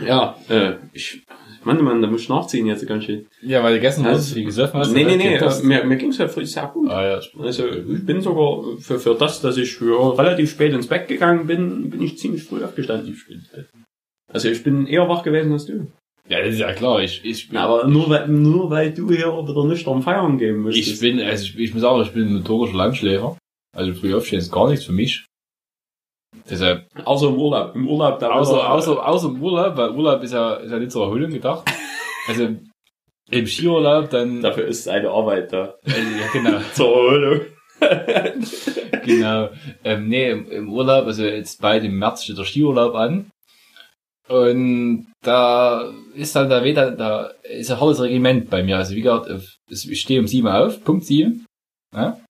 Ja, äh, ich, Mann, Mann, da muss ich nachziehen jetzt ganz schön. Ja, weil du gestern Also- also, viel gesoffen hast. nee, nee, nee, äh, mir, mir ging's ja sehr gut. Ah, ja. Also ich bin sogar für, für das, dass ich für relativ spät ins Bett gegangen bin, bin ich ziemlich früh aufgestanden. Also ich bin eher wach gewesen als du. Ja, das ist ja klar. Ich, ich, bin, Aber nur weil, nur weil du hier wieder nüchtern feiern gehen möchtest. ich bin, also ich, ich muss sagen, ich bin ein notorischer Langschläfer. Also früh aufstehen ist gar nichts für mich. Deshalb, Außer im Urlaub. Im Urlaub da außer, außer, außer im Urlaub, weil Urlaub ist ja, ist ja nicht zur Erholung gedacht. Also im Skiurlaub dann, Dafür ist eine Arbeit da. äh, ja, genau. Zur Erholung. Genau. Ähm, nee, im, im Urlaub, also jetzt bald im März steht der Skiurlaub an. Und da ist dann da wieder, da ist ein hartes Regiment bei mir. Also wie gesagt, ich stehe um sieben auf, Punkt sieben. Ja?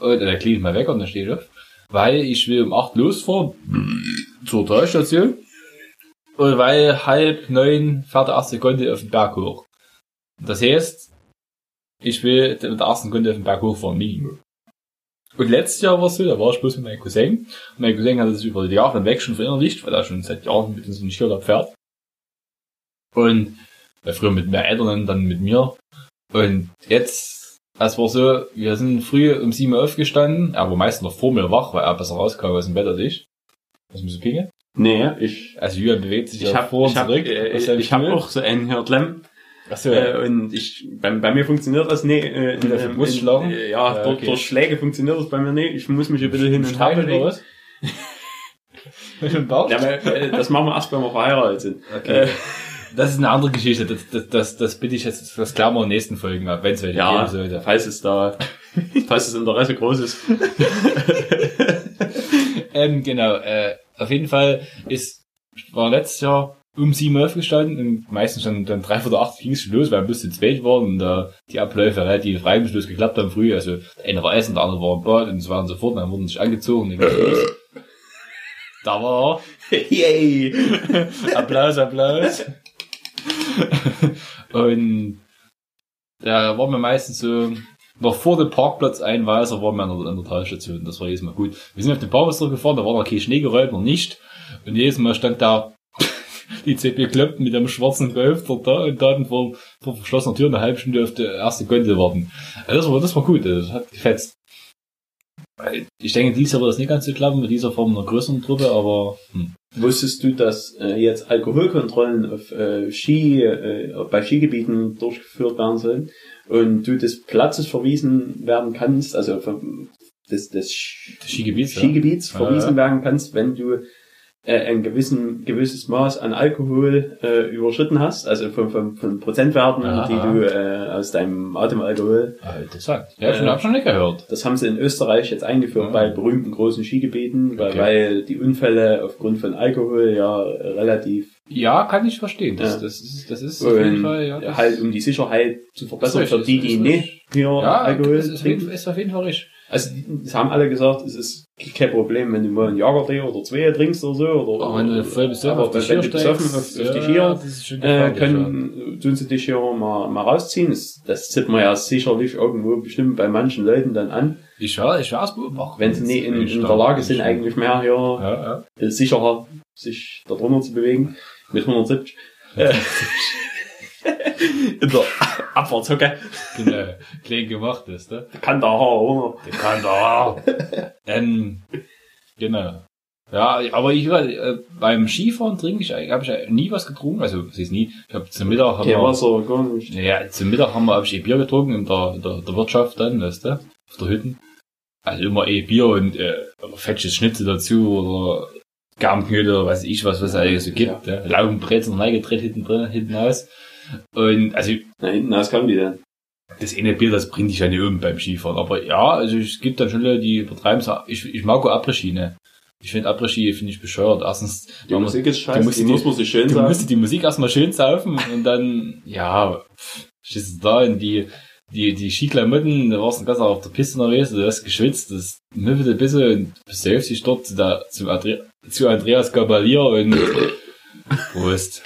Und dann klingt mal weg und dann stehe ich auf. Weil ich will um acht losfahren zur Talstation. Und weil halb neun fährt der erste Kunde auf den Berg hoch. Das heißt, ich will mit der ersten Kunde auf den Berg hochfahren, Minimum. Und letztes Jahr war es so, da war ich bloß mit meinem Cousin. Und mein Cousin hat es über die Jahre hinweg schon verinnerlicht, weil er schon seit Jahren mit uns in den fährt. Und äh, früher mit mehr Eltern, dann mit mir. Und jetzt, es war so, wir sind früh um sieben Uhr aufgestanden. Er war meistens noch vor mir wach, weil er besser rauskam aus dem Bett als ich. Was muss ich pingeln? Nee, ich, Also Julian bewegt sich ich ja hab, vor und ich hab, zurück. äh, auf seinem ich hab Stuhl. auch so einen Hörtlem. Achso, Äh, und ich, bei, bei mir funktioniert das nicht. Äh, Mit der Brust schlagen? Äh, ja, Ja, durch, okay. durch Schläge funktioniert das bei mir nicht. Ich muss mich ein bisschen hin und her bewegen. was? Mit dem Bauch? Ja, aber, äh, das machen wir erst, wenn wir verheiratet sind. Okay. Äh, Das ist eine andere Geschichte. Das, das, das, das bitte ich jetzt, das klären wir in den nächsten Folgen ab, wenn es welche ja, geben sollte. falls es da, falls das Interesse groß ist. Ähm, genau, äh, auf jeden Fall ist, war letztes Jahr um sieben Uhr aufgestanden und meistens dann, dann drei oder acht ging es schon los, weil ein bisschen spät waren und da die Abläufe relativ reibungslos geklappt haben früh. Also der eine war essen, der andere war im Bad und so weiter und so fort. Und dann wurden sich angezogen. Da war Yay! er. Applaus, Applaus. und da waren wir meistens so noch vor dem Parkplatz Einweiser waren wir an der, an der Talstation. Das war jedes Mal gut. Wir sind auf den Parkplatz gefahren, da war noch kein Schnee gerollt, noch nicht. Und jedes Mal stand da die CP Klöpten mit einem schwarzen Golf da und da vor, vor verschlossener Tür eine halbe Stunde auf die erste Gondel warten. Also das war, das war gut, das hat gefetzt. Ich denke, dieses Jahr wird das nicht ganz so klappen, mit dieser Form einer größeren Truppe, aber hm. Wusstest du, dass äh, jetzt Alkoholkontrollen auf äh, Ski, äh, bei Skigebieten durchgeführt werden sollen und du des Platzes verwiesen werden kannst, also vom, des, des Sch- das Skigebiet, ja. Skigebiets Ja, verwiesen ja. werden kannst, wenn du äh, ein gewissen, gewisses Maß an Alkohol äh, überschritten hast, also von, von, von Prozentwerten, Aha. die du äh, aus deinem Atemalkohol. Ah, interessant. Ja, schon, Äh, hab schon nicht gehört. Das haben sie in Österreich jetzt eingeführt Ah. bei berühmten großen Skigebieten, weil, Okay. weil die Unfälle aufgrund von Alkohol ja relativ Ja, kann ich verstehen. Das, Ja. das ist, das ist auf jeden Fall, ja. Halt um die Sicherheit zu verbessern für die, die nicht hier ja, Alkohol ist ist auf jeden Fall richtig. Also, es haben alle gesagt, es ist kein Problem, wenn du mal einen Jagertee oder zwei trinkst oder so, oder, Aber wenn du voll besoffen auf wenn du besoffen auf, auf ja, das ist schon äh, können, tun sie dich hier mal, mal rausziehen. Das, das sieht man ja sicherlich irgendwo bestimmt bei manchen Leuten dann an, Ich war, ich war's beobachten. wenn sie nicht in, in der Lage sind, eigentlich mehr hier Ja, ja. äh, sicherer sich da drunter zu bewegen, mit 170. In der Abfahrtshocke. Genau. Klein gemacht ist, ne? Kann da oder? Der kann da. ähm, genau. Ja, aber ich war, äh, beim Skifahren trinke ich, eigentlich- habe ich nie was getrunken. Also, es ist nie. Ich habe zum Mittag haben Kein wir, Wasser, gar nicht. ja, zum Mittag haben wir hab ich eh Bier getrunken in der, der, der Wirtschaft dann, weißt du, auf der Hütten. Also immer eh Bier und äh, fettes Schnitzel dazu oder Garnknödel oder weiß ich was, was es eigentlich so gibt. Ja. Laugenbrezel reingedreht hinten drin, hinten aus. Und also Na, hinten aus kommen die denn. das eine Bier, das bringt dich ja nicht um beim Skifahren. Aber ja, also es gibt dann schon Leute, die übertreiben es. Ich, ich mag auch ne? Ich finde Après-Ski, finde ich bescheuert. Erstens, Die man- Musik ist scheiße, musst die muss man sich schön du sagen. musst die Musik erstmal schön saufen und dann, ja, du da in die, die, die Skiklamotten, da warst du ganz auf der Piste unterwegs, du hast geschwitzt, das müffelt ein bisschen und besäufst dich dort zu, der, zu, Andre, zu Andreas Gabalier und Prost.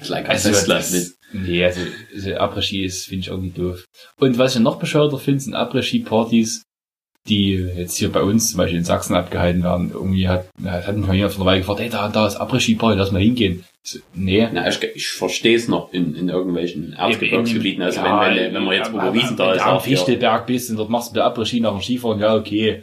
Also, das, nee, also, also Après-Ski ist, finde ich irgendwie doof. Und was ich noch bescheuerter finde, sind Après-Ski-Partys, die jetzt hier bei uns, zum Beispiel in Sachsen, abgehalten werden. Irgendwie hat, hat mich mal jemand von der Weile gefragt, hey, da, da ist Après-Ski-Party, lass mal hingehen. So, nee. Na, ich, ich verstehe es noch in, in irgendwelchen Erzgebirgsgebieten. Also wenn, wenn, wenn man jetzt ja, überwiesen da wenn ist. du am. Fichtelberg bist und dort machst du Après-Ski nach dem Skifahren, ja, okay.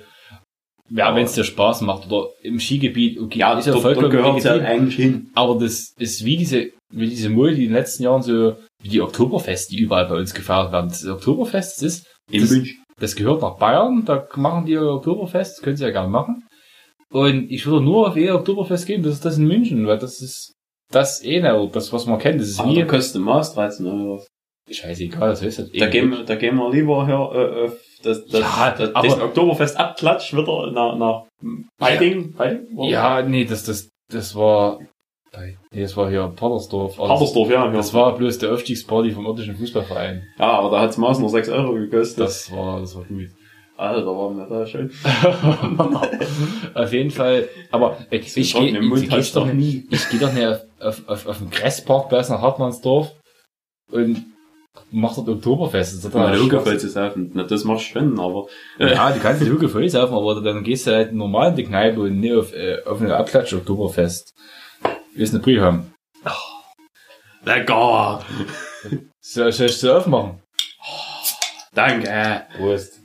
Ja, wenn es dir Spaß macht. Oder im Skigebiet, okay, Ja, ist ja vollkommen gehört ja eigentlich hin. Aber das ist wie diese, wie diese Mode, die in den letzten Jahren so, wie die Oktoberfest, die überall bei uns gefeiert werden. Das Oktoberfest, das ist, In das, München. das gehört nach Bayern, da machen die Oktoberfest, das können sie ja gerne machen. Und ich würde nur auf ihr Oktoberfest gehen, das ist das in München, weil das ist das eh das, was man kennt, das ist Aber wie, da kostet Maß 13 Euro. scheißegal, das heißt halt Da gehen, wir, da gehen wir lieber her, äh, auf das, das, Ja, das, aber- das Oktoberfest abklatsch wieder nach, nach Beiting. Beiting? Oder? Ja, nee, das, das, das war, nee, das war hier Padersdorf. Also, Padersdorf, ja. ja. Das war bloß der Aufstiegsparty vom örtlichen Fußballverein. ja, aber da hat's Maß nur 6 Euro gekostet. Das war, das war gut. Alter, war mir da schön. auf jeden Fall, aber ich, ich, gehe geh doch nie, ich gehe doch nicht auf, auf, auf, auf den Gressparkplatz nach Hartmannsdorf und mach dort Oktoberfest. Das ist Mal total Luke Spaß. voll zu saufen. Na, das machst du schon, aber, Ja, du kannst die Lücke voll saufen, aber dann gehst du halt normal in die Kneipe und nicht auf, äh, auf eine Abklatsch Oktoberfest. Willst eine Brie haben? lecker! Soll, ich so aufmachen? Danke! Prost.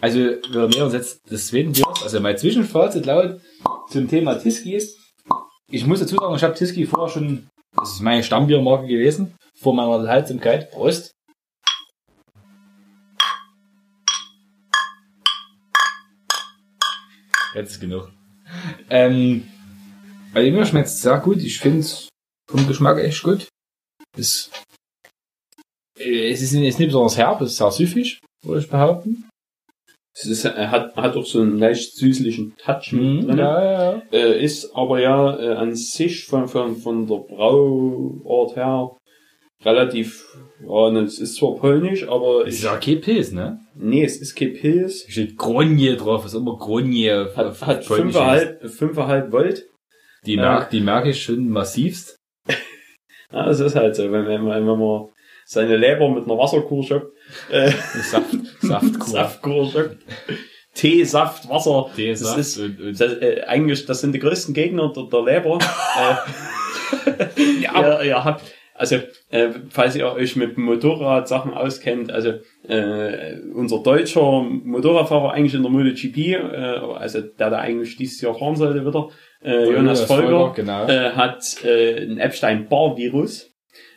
Also, wir nähern uns jetzt des zweiten Biers. Also, mein Zwischenfazit laut zum Thema Tiski ist, ich muss dazu sagen, ich habe Tiski vorher schon, das ist meine Stammbiermarke gewesen, vor meiner Enthaltsamkeit. Prost. Jetzt ist genug. Ähm, also mir schmeckt es sehr gut. Ich finde es vom Geschmack echt gut. Es, äh, es ist nicht, besonders herb, es ist sehr süffig, würde ich behaupten. Es ist, er hat, hat auch so einen leicht süßlichen Touch mit drin. ja, ja. Äh, ist aber ja äh, an sich von, von, von der Brauart her relativ, ja, ne, es ist zwar polnisch, aber Es ist ich, ja kein Pilz, ne? nee, es ist kein Pilz. Steht Gronje drauf, ist immer Gronje. Hat, hat Polnisch. 5,5 5,5 Volt. Die merke die merk ich schon massivst. Ja, es ist halt so, wenn, wenn, man, wenn man seine Leber mit einer Wasserkur schöpft, äh, Saft, Saftkur. Saftkur schöpft, Tee, Saft, Wasser, Tee, das Saft ist, und, und das, äh, eigentlich, das sind die größten Gegner der, der Leber. äh, Ja. ihr, ihr habt, also, äh, falls ihr euch mit Motorradsachen auskennt, also äh, unser deutscher Motorradfahrer eigentlich in der MotoGP, äh, also der da eigentlich dieses Jahr fahren sollte wieder, äh, Jonas Folger, genau. äh, hat äh, ein Epstein-Barr-Virus.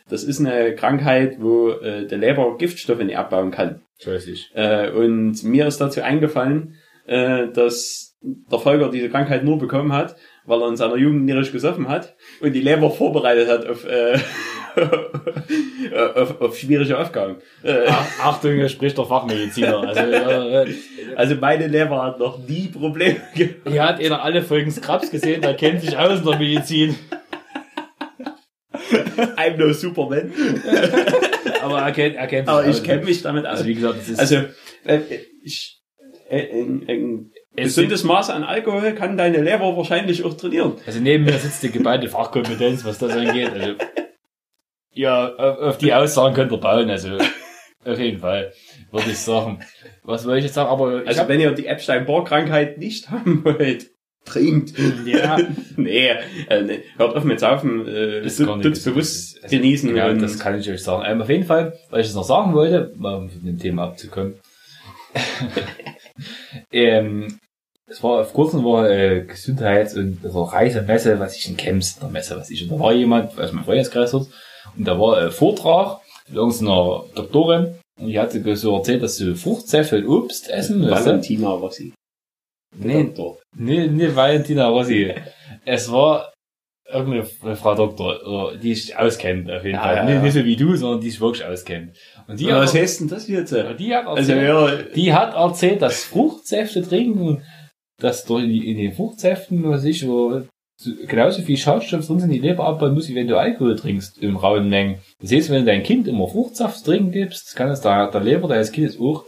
Das ist eine Krankheit, wo äh, der Leber Giftstoffe nicht abbauen kann. Scheußlich. Äh, und mir ist dazu eingefallen, äh, dass der Volker diese Krankheit nur bekommen hat, weil er in seiner Jugend nierisch gesoffen hat und die Leber vorbereitet hat auf, äh, auf, auf schwierige Aufgaben. Äh, Ach- Achtung, hier spricht der Fachmediziner. Also, äh, äh, also meine Leber hat noch nie Probleme gehabt. hier hat einer alle Folgen Scrubs gesehen, der kennt sich aus in der Medizin. I'm no Superman. aber er kennt, er kennt sich Aber ich kenne mich damit aus. Also wie gesagt, das ist, Also, äh, ich, äh, ein, ein gesundes Maß an Alkohol kann deine Leber wahrscheinlich auch trainieren. also neben mir sitzt die geballte Fachkompetenz, was das angeht. Also, ja, auf, auf die Aussagen könnt ihr bauen, also auf jeden Fall, würde ich sagen. Was wollte ich jetzt sagen? Aber Also, hab, wenn ihr die Epstein-Barr-Krankheit nicht haben wollt, trinkt. ja, nee, äh, nee, hört auf mit Saufen, äh, nicht tut's bewusst Also, genießen. Genau, und das kann ich euch sagen. Ähm, auf jeden Fall, weil ich es noch sagen wollte, mal um von dem Thema abzukommen. ähm, es war auf kurzem war äh, Gesundheits- und also Reisemesse, was ich in Camps, in der Messe, was ich, und da war jemand, aus meinem Freundeskreis dort, und da war äh, Vortrag mit irgendeiner Doktorin, und die hatte so erzählt, dass du Fruchtsäfte und Obst essen du? Valentina Rossi. Nee, Doktor. Nee, nee, Valentina Rossi. es war irgendeine Frau Doktor, die sich auskennt, auf jeden Ja, Fall. ja, nicht, nicht so wie du, sondern die sich wirklich auskennt. Und die, Ja, hat, was heißt denn das jetzt? die, hat Also, erzählt, ja, die hat erzählt, dass Fruchtsäfte trinken, dass in den Fruchtsäften, was ich, wo genauso viel Schadstoffe drin sind, die Leber abbauen muss, wie wenn du Alkohol trinkst, im rauen Mengen. Das heißt, wenn du dein Kind immer Fruchtsaft trinken gibst, kann es der, der Leber deines Kindes auch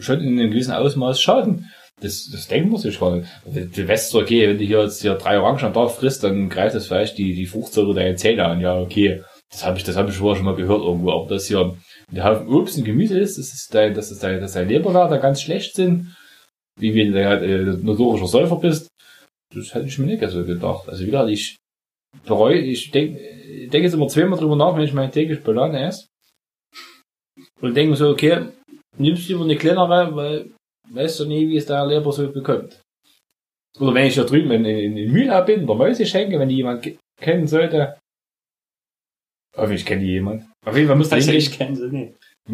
schon in einem gewissen Ausmaß schaden. Das, das denkt man sich gar nicht. Weißt zwar, okay, wenn du hier jetzt hier drei Orangen am Tag frisst, dann greift das vielleicht die, die Fruchtsäure deine Zähne an. Ja, okay. Das habe ich, das habe ich vorher schon mal gehört irgendwo. Aber das hier ein Haufen Obst und Gemüse ist, das ist dein, das ist dein, dass dein Leberwerte ganz schlecht sind. Wie wenn du halt, äh, notorischer Säufer bist. Das hätte ich mir nicht so gedacht. Also wie gesagt, ich bereue, ich denke denk jetzt immer zweimal drüber nach, wenn ich meine tägliche Banane esse. Und denke so, okay, nimmst lieber eine kleinere, weil weißt du nie, wie es der Leber so bekommt. Oder wenn ich da drüben in, in, in Mühlau bin, der Mäuse schenke, wenn die jemand ke- kennen sollte. Hoffentlich kennt die jemand. Auf jeden Fall du also hingehen. ich kenne sie nicht. Du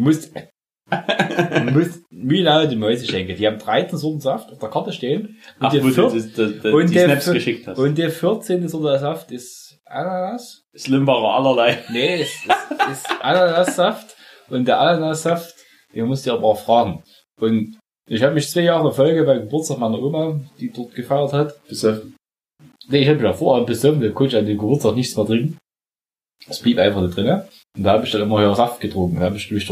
musst Mühlau die Mäuse schenken. Die haben 13 Sorten Saft auf der Karte stehen. Und Ach, der vier- das, das, das, und der und der 14. Sorte Saft ist Ananas. Das Limbacher allerlei. Nee, es ist, ist Ananassaft. Und der Ananassaft, den musst du aber auch fragen. Und ich habe mich zwei Jahre in Folge bei Geburtstag meiner Oma, die dort gefeiert hat, Besoffen. Nee, ich habe mich davor besoffen, da konnte ich an dem Geburtstag nichts mehr trinken. Das blieb einfach da drin. Und da habe ich dann immer hier Saft getrunken. Da habe ich durch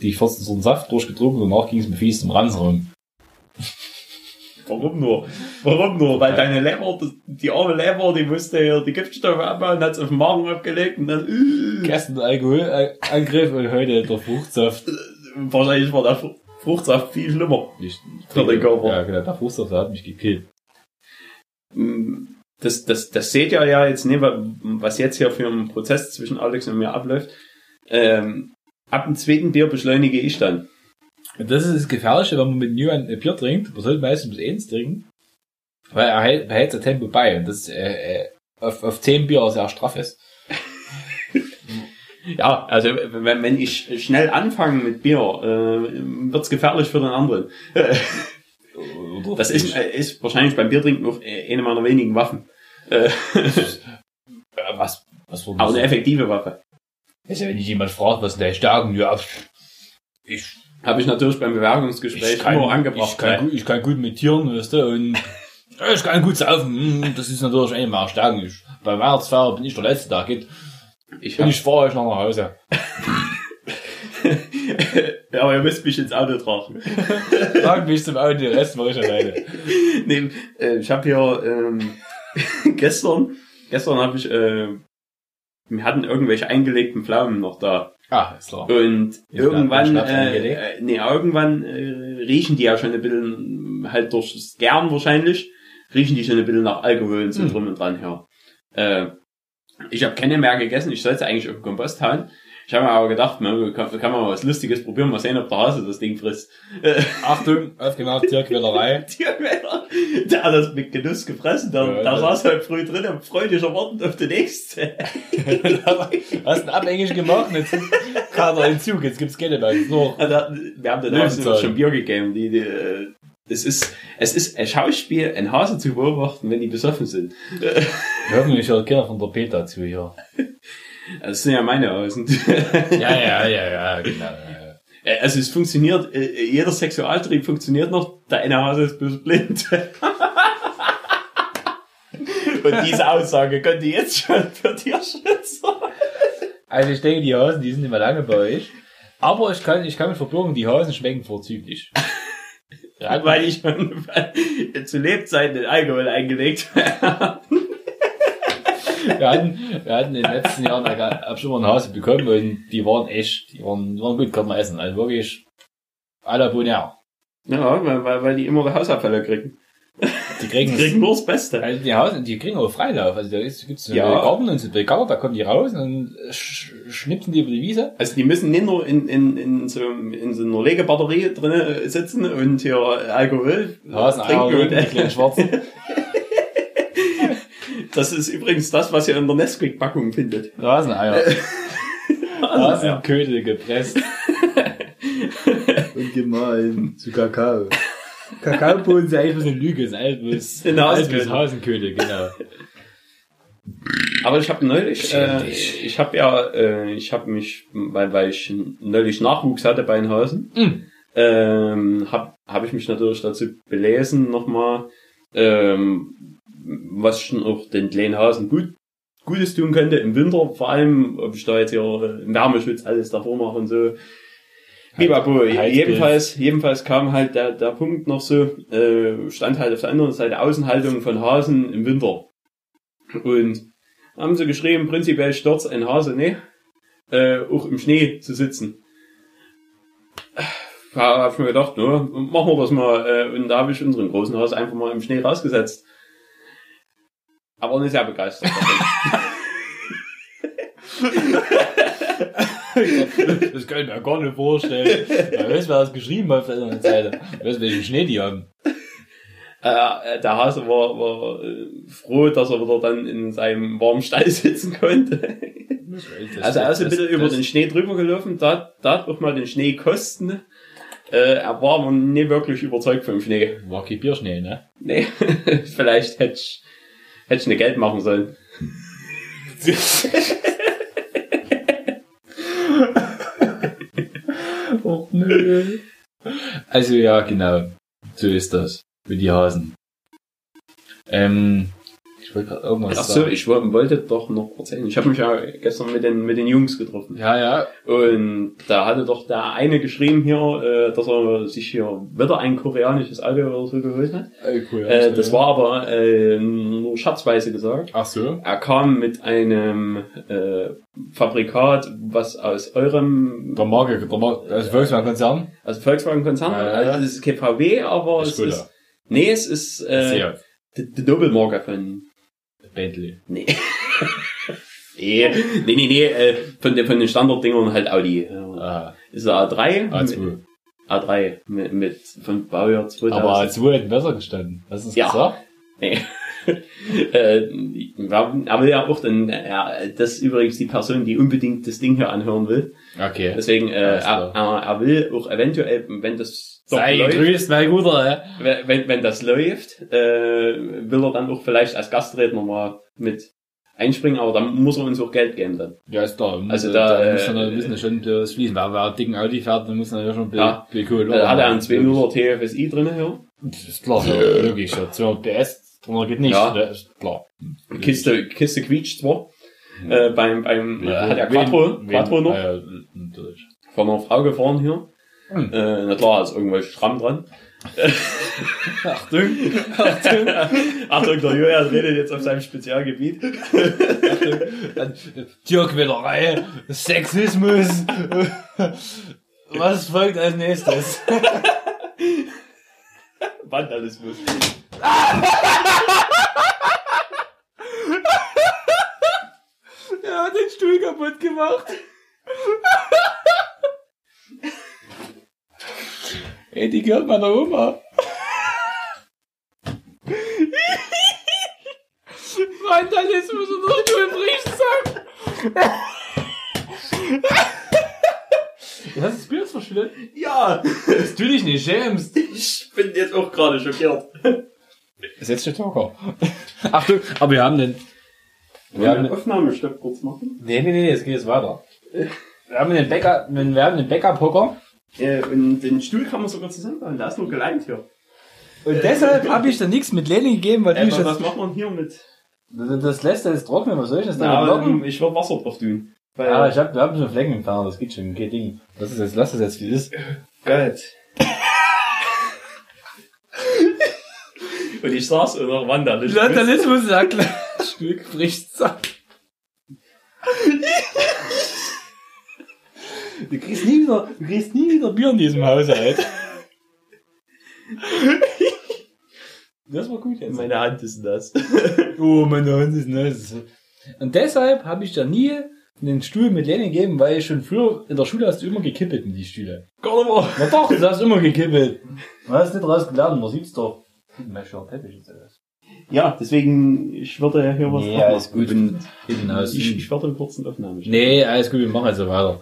die 14 Sorten Saft durchgetrunken und danach ging es mir fies zum Ranzen. Warum nur? Warum nur? Weil deine Leber, das- die arme Leber, die musste ja die Giftstoffe abbauen, hat es auf den Magen abgelegt und dann, äh, Gestern Alkoholangriff und heute der Fruchtsaft. wahrscheinlich war der Fr- Fruchtsaft viel schlimmer. Ich, Für den Körper. Ja, genau, der Fruchtsaft hat mich gekillt. Mm, Das, das, das seht ihr ja jetzt nicht, wa- was jetzt hier für ein Prozess zwischen Alex und mir abläuft. Ähm, ab dem zweiten Bier beschleunige ich dann. Das ist das Gefährliche, wenn man mit New ein Bier trinkt. Man sollte meistens eins trinken. Weil er hält, behält sein Tempo bei und das äh, äh, auf, auf 10 Bier sehr straff ist. Ja, also wenn, wenn ich schnell anfange mit Bier, äh, wird's gefährlich für den anderen. Das ist, ist wahrscheinlich beim Biertrinken noch eine meiner wenigen Waffen. Äh, was, was aber eine effektive Waffe. Also wenn dich jemand fragt, was sind deine Stärken, ja, ich, Habe ich natürlich beim Bewerbungsgespräch kann, immer angebracht. ich, kann, gut, ich kann gut mit Tieren, weißt du, und ich kann gut saufen, das ist natürlich eine meiner Stärken. Ich, bei Weihnachtsfeier bin ich der Letzte, der geht, ich und ich fahre euch noch nach Hause. aber ihr müsst mich ins Auto tragen. Trag mich zum Auto, den Rest mache ich alleine. nee, äh, ich habe hier ähm, gestern, gestern habe ich, äh, wir hatten irgendwelche eingelegten Pflaumen noch da. Ah, ist klar. Und Ist irgendwann, äh, äh, nee, irgendwann äh, riechen die ja schon ein bisschen, halt durch das Gern wahrscheinlich, riechen die schon ein bisschen nach Alkohol und so Hm. drum und dran her. Äh, ich habe keine mehr gegessen, ich sollte eigentlich auf den Kompost hauen. Ich habe mir aber gedacht, man, kann, kann man mal was Lustiges probieren, mal sehen, ob der Hase das Ding frisst. Achtung, aufgemacht, Tierquälerei. Tierquäler, der hat das mit Genuss gefressen, der, Ja, der saß halt früh drin und freudig erwartend auf die nächste. Hast du abhängig gemacht, jetzt kam er in Zug, jetzt gibt's keine mehr. Jetzt Noch. Also, wir haben den Hasen Löwenzahn. schon Bier gegeben. Die, die, äh, es ist, es ist ein Schauspiel, ein Hase zu beobachten, wenn die besoffen sind. Hoffentlich hört keiner von der Peter zu hier. Das sind ja meine Hasen. Ja, ja, ja, ja, genau. ja. Äh, Also es funktioniert, äh, jeder Sexualtrieb funktioniert noch, der eine Hase ist bloß blind. Und diese Aussage könnte jetzt schon für Tierschützer. Also ich denke, die Hasen, die sind immer lange bei euch. Aber ich kann, ich kann mit verbürgen, die Hasen schmecken vorzüglich. Ja, weil ich schon zu Lebzeiten den Alkohol eingelegt habe. Wir hatten, wir hatten in den letzten Jahren, hab schon mal eine Hase bekommen und die waren echt, die waren, die waren gut, kann man essen. Also wirklich, à la Bonheur. Ja, weil, weil, weil die immer die Hausabfälle kriegen. Die kriegen, Die kriegen nur das Beste. also die Hasen, die kriegen auch Freilauf. Also da gibt's einen Ja. Garten und so einen Garten, da kommen die raus und dann sch schnipsen die über die Wiese. Also die müssen nicht nur in, in, in, so, in so einer Legebatterie drin sitzen und hier Alkohol Hasen, trinken. Rücken, die kleinen Und, Schwarzen. das ist übrigens das, was ihr in der Nesquik-Packung findet. Raseneier. Hasenködel gepresst. Und gemahlen zu Kakao. Kakaobohnen sind eigentlich bloß eine Lüge, ist alles Hasenködel. bloß Hasenködel, genau. Aber ich habe neulich, äh, ich habe ja, äh, ich habe mich, weil, weil ich neulich Nachwuchs hatte bei den Hasen, Mm. ähm, habe hab ich mich natürlich dazu belesen nochmal, ähm, was schon auch den kleinen Hasen gut Gutes tun könnte im Winter, vor allem, ob ich da jetzt hier äh, im Wärmeschutz alles davor mache und so. Bibabo, Heizbild. jedenfalls, jedenfalls kam halt der, der Punkt noch so, äh, stand halt auf der anderen Seite Außenhaltung von Hasen im Winter. Und haben sie geschrieben, prinzipiell stört ein Hase nicht, äh, auch im Schnee zu sitzen. Da hab ich mir gedacht, ne, machen wir das mal. Äh, und da habe ich unseren großen Hase einfach mal im Schnee rausgesetzt. Aber nicht sehr begeistert. davon. Das kann ich mir gar nicht vorstellen. Weißt du, wer das geschrieben hat auf der anderen Seite? Weißt du, welchen Schnee die haben? äh, der Hase war, war äh, froh, dass er wieder dann in seinem warmen Stall sitzen konnte. also er ist ein bisschen über den Schnee drüber gelaufen, da, da hat auch mal den Schnee kosten. Äh, er war aber nie wirklich überzeugt vom Schnee. War kein Bierschnee, ne? Nee, vielleicht hätte ich, hätte ich eine Geld machen sollen. Och nö. Also ja, genau. So ist das. Mit die Hasen. Ähm, wollte gerade irgendwas Ach so, sagen. ich wo- wollte doch noch erzählen. Ich habe mich ja gestern mit den, mit den Jungs getroffen. Ja, ja. Und da hatte doch der eine geschrieben hier, äh, dass er sich hier wieder ein koreanisches Auto oder so geholt hat. Äh, cool, Äh, das war aber äh, nur schatzweise gesagt. Ach so. Er kam mit einem äh, Fabrikat, was aus eurem, Der Marke, der Marke, also Volkswagen-Konzern. also Volkswagen-Konzern, Ja, ja. also es ist kein VW, aber es ist, nee, es ist äh, die Doppelmarke von, Bentley. nee. nee, nee, nee, nee, äh, von, den, von den Standarddingern halt Audi. Ah, ist er A3? A2. A3 mit, mit von Baujahr 2000. Aber A2 hätte besser gestanden. Hast du das Ja. gesagt? Nee. äh, er will ja auch dann, er, das ist übrigens die Person, die unbedingt das Ding hier anhören will. Okay. Deswegen, äh, er, er will auch eventuell, wenn das doch Sei läuft, gegrüßt, mein Guter, äh. wenn, wenn das läuft, äh, will er dann auch vielleicht als Gastredner mal mit einspringen, aber dann muss er uns auch Geld geben dann. Ja, ist klar. Also da, da, äh, muss man, müssen ja schon das fließen. Wer, wer einen dicken Audi fährt, dann muss man ja schon ein Ja. bisschen cool. Da hat er einen 2.0er TFSI drin hier. Das ist klar, ja, logisch. Ja. 200 PS, drunter geht nicht. Ja. Das ist klar. Kiste, Kiste quietscht zwar. Äh, beim, beim, äh, hat er Quattro, wen- Quattro noch. Ja, natürlich. von einer Frau gefahren hier. Hm. Äh, na klar, ist irgendwelche Schramm dran. Achtung, Achtung. Achtung, der Julian redet jetzt auf seinem Spezialgebiet. Tierquälerei, Sexismus. Was folgt als nächstes? Vandalismus. Er hat den Stuhl kaputt gemacht. Ey, die gehört meiner Oma. Vandalismus und der Stuhl bricht zusammen. Du hast das Bild verschüttet? Ja, Dass du dich nicht schämst. ich bin jetzt auch gerade schockiert. Setz dich Talker. Achtung, aber wir haben den. Wir haben einen den. Aufnahmestopp kurz machen. Nee, nee, nee, es geht jetzt weiter. Wir haben den Bäcker, wir haben den Bäckerpoker. Äh, und den Stuhl kann man sogar zusammenbauen. Da ist nur geleimt hier. Und deshalb habe ich da nichts mit Lenin gegeben, weil Äh, du was, schon was macht man hier mit? Das, das lässt er jetzt trocknen, was soll ich das da Ja, blocken? ich würde Wasser drauf tun. Weil, Ah, ich hab, wir haben schon Flecken entfernt, das geht schon, kein Ding. Lass es jetzt, lass es jetzt, wie es ist. Gott. Und ich saß unter Wanderlicht. Vandalismus sagt, Stück bricht zusammen. Du kriegst nie wieder, du kriegst nie wieder Bier in diesem Haushalt. Das war gut jetzt. Meine Hand ist das. Oh, meine Hand ist nass. Und deshalb habe ich dir nie einen Stuhl mit Lehne gegeben, weil ich schon früher in der Schule hast du immer gekippelt in die Stühle. Gar nicht. Na doch, du hast immer gekippelt. Du hast nicht draus gelernt, man sieht's doch. Teppich alles. Ja, deswegen, ich würde hier was Nee, drauf alles gut. Aus. Ich, ich werde einen kurzen Aufnahme. Nee, alles gut, wir machen jetzt so weiter.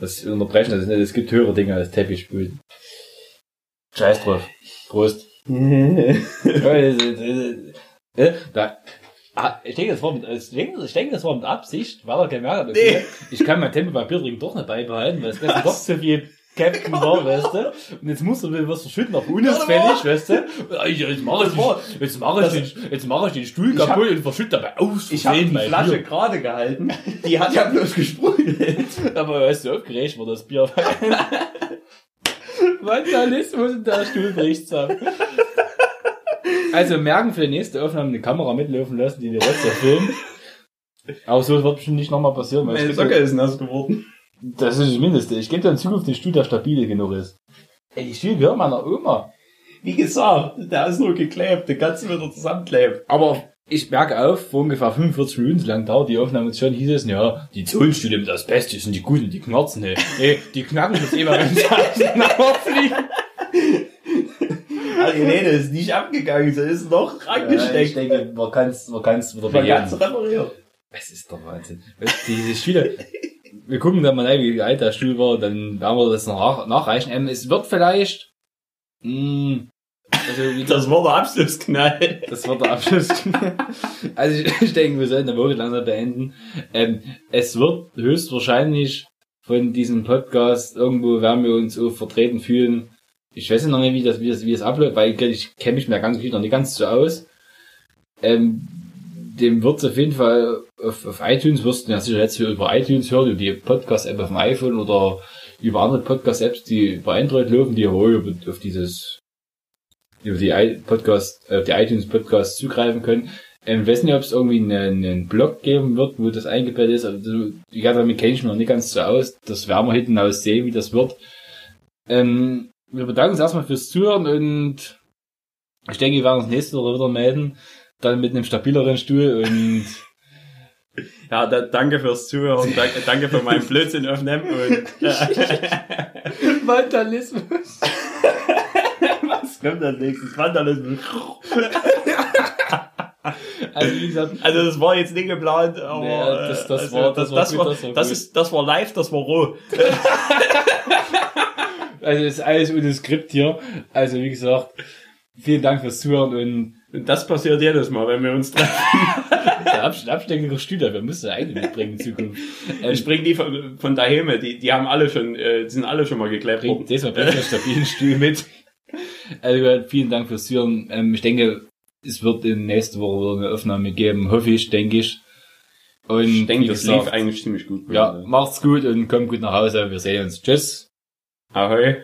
Das unterbrechen das nicht. Es gibt höhere Dinge als Teppichspülen. Scheiß drauf. Prost. Ja, da, ah, ich denke, das war mit, ich denke, ich denke, das war mit Absicht, weil er gemerkt hat, okay, ich kann mein Tempo bei Biertrinken doch nicht beibehalten, weil es gestern doch zu viel Captain war, weißt du? Und jetzt muss er wieder was verschütten auf unauffällig, weißt du? Ich- Jetzt mache ich, den- jetzt mache ich, den, jetzt mache ich den Stuhl Ich hab- kaputt und verschütte dabei aus. Ich habe die Flasche gerade gehalten. Die hat ja bloß gesprudelt. Aber weißt du, aufgeregt war das Bier. Vandalismus und der Stuhl bricht zusammen. Also merken für die nächste Aufnahme eine Kamera mitlaufen lassen, die der letzte Film. Aber so wird bestimmt nicht nochmal passieren, Meine Socke ist nass geworden. Das ist das Mindeste. Ich gebe dir in Zukunft den Stuhl, der stabil genug ist. Ey, die Stuhl gehört meiner Oma. Wie gesagt, der ist nur geklebt. Den kannst du wieder zusammenkleben. Aber ich merke auf, vor ungefähr 45 Minuten lang dauert die Aufnahme jetzt schon, hieß es, ja, die Zollstühle mit das Beste sind die guten, die knarzen, ne. Ey, die knacken jetzt immer, wenn sie auseinander Also, nee, das ist nicht abgegangen. Sie ist noch ich reingesteckt. denke, man kann es man kann's wieder Man ganz begehen. repariert. Es ist der Wahnsinn. Diese Stühle, wir gucken dann mal rein, wie alt der Stuhl war, dann werden wir das noch nach, nachreichen. Ähm, es wird vielleicht, mh, also wie Das war der Abschlussknall. Das wird der Abschluss. also ich, ich denke, wir sollten den Woche langsam beenden. Ähm, es wird höchstwahrscheinlich von diesem Podcast irgendwo werden wir uns so vertreten fühlen. Ich weiß noch nicht, wie das, wie das, wie das abläuft, weil ich kenne mich der ganzen Geschichte noch nicht ganz so aus. Ähm, dem wird auf jeden Fall auf, auf iTunes, wirst du ja sicher jetzt über iTunes hören, über die Podcast-App auf dem iPhone oder über andere Podcast-Apps, die über Android laufen, die wohl auf dieses über die Podcast, äh, die iTunes Podcast zugreifen können. Ähm, ich weiß nicht, ob es irgendwie einen, einen Blog geben wird, wo das eingebettet ist. Also, ich glaube, damit kenne ich mich noch nicht ganz so aus. Das werden wir hinten aus sehen, wie das wird. Ähm, wir bedanken uns erstmal fürs Zuhören und ich denke, wir werden uns nächste Woche wieder melden. Dann mit einem stabileren Stuhl und Ja, da, danke fürs Zuhören. Danke, danke für meinen Blödsinn öffnen. Und, Vandalismus. was kommt als nächstes? Vandalismus. Also wie gesagt, Also das war jetzt nicht geplant, aber Nee, das- das also, war- das war das, war, das war das gut. ist das war live, das war roh. also ist alles ohne Skript hier. Also wie gesagt, vielen Dank fürs Zuhören Und das passiert jedes Mal, wenn wir uns treffen. der Abs- absteckende Stühle, wir müssen eigentlich mitbringen in Zukunft. Ähm, Ich bring die von, von daheim, die, die haben alle schon, äh, sind alle schon mal geklebt bringt worden. diesmal bringt einen stabilen Stuhl mit. Also vielen Dank fürs Zuhören. Ähm, ich denke, es wird in nächste Woche wieder eine Aufnahme geben, hoffe ich, denke ich. Und Ich denke, das lief eigentlich ziemlich gut. Ja, macht's gut und kommt gut nach Hause. Wir sehen uns. Tschüss. Ahoi.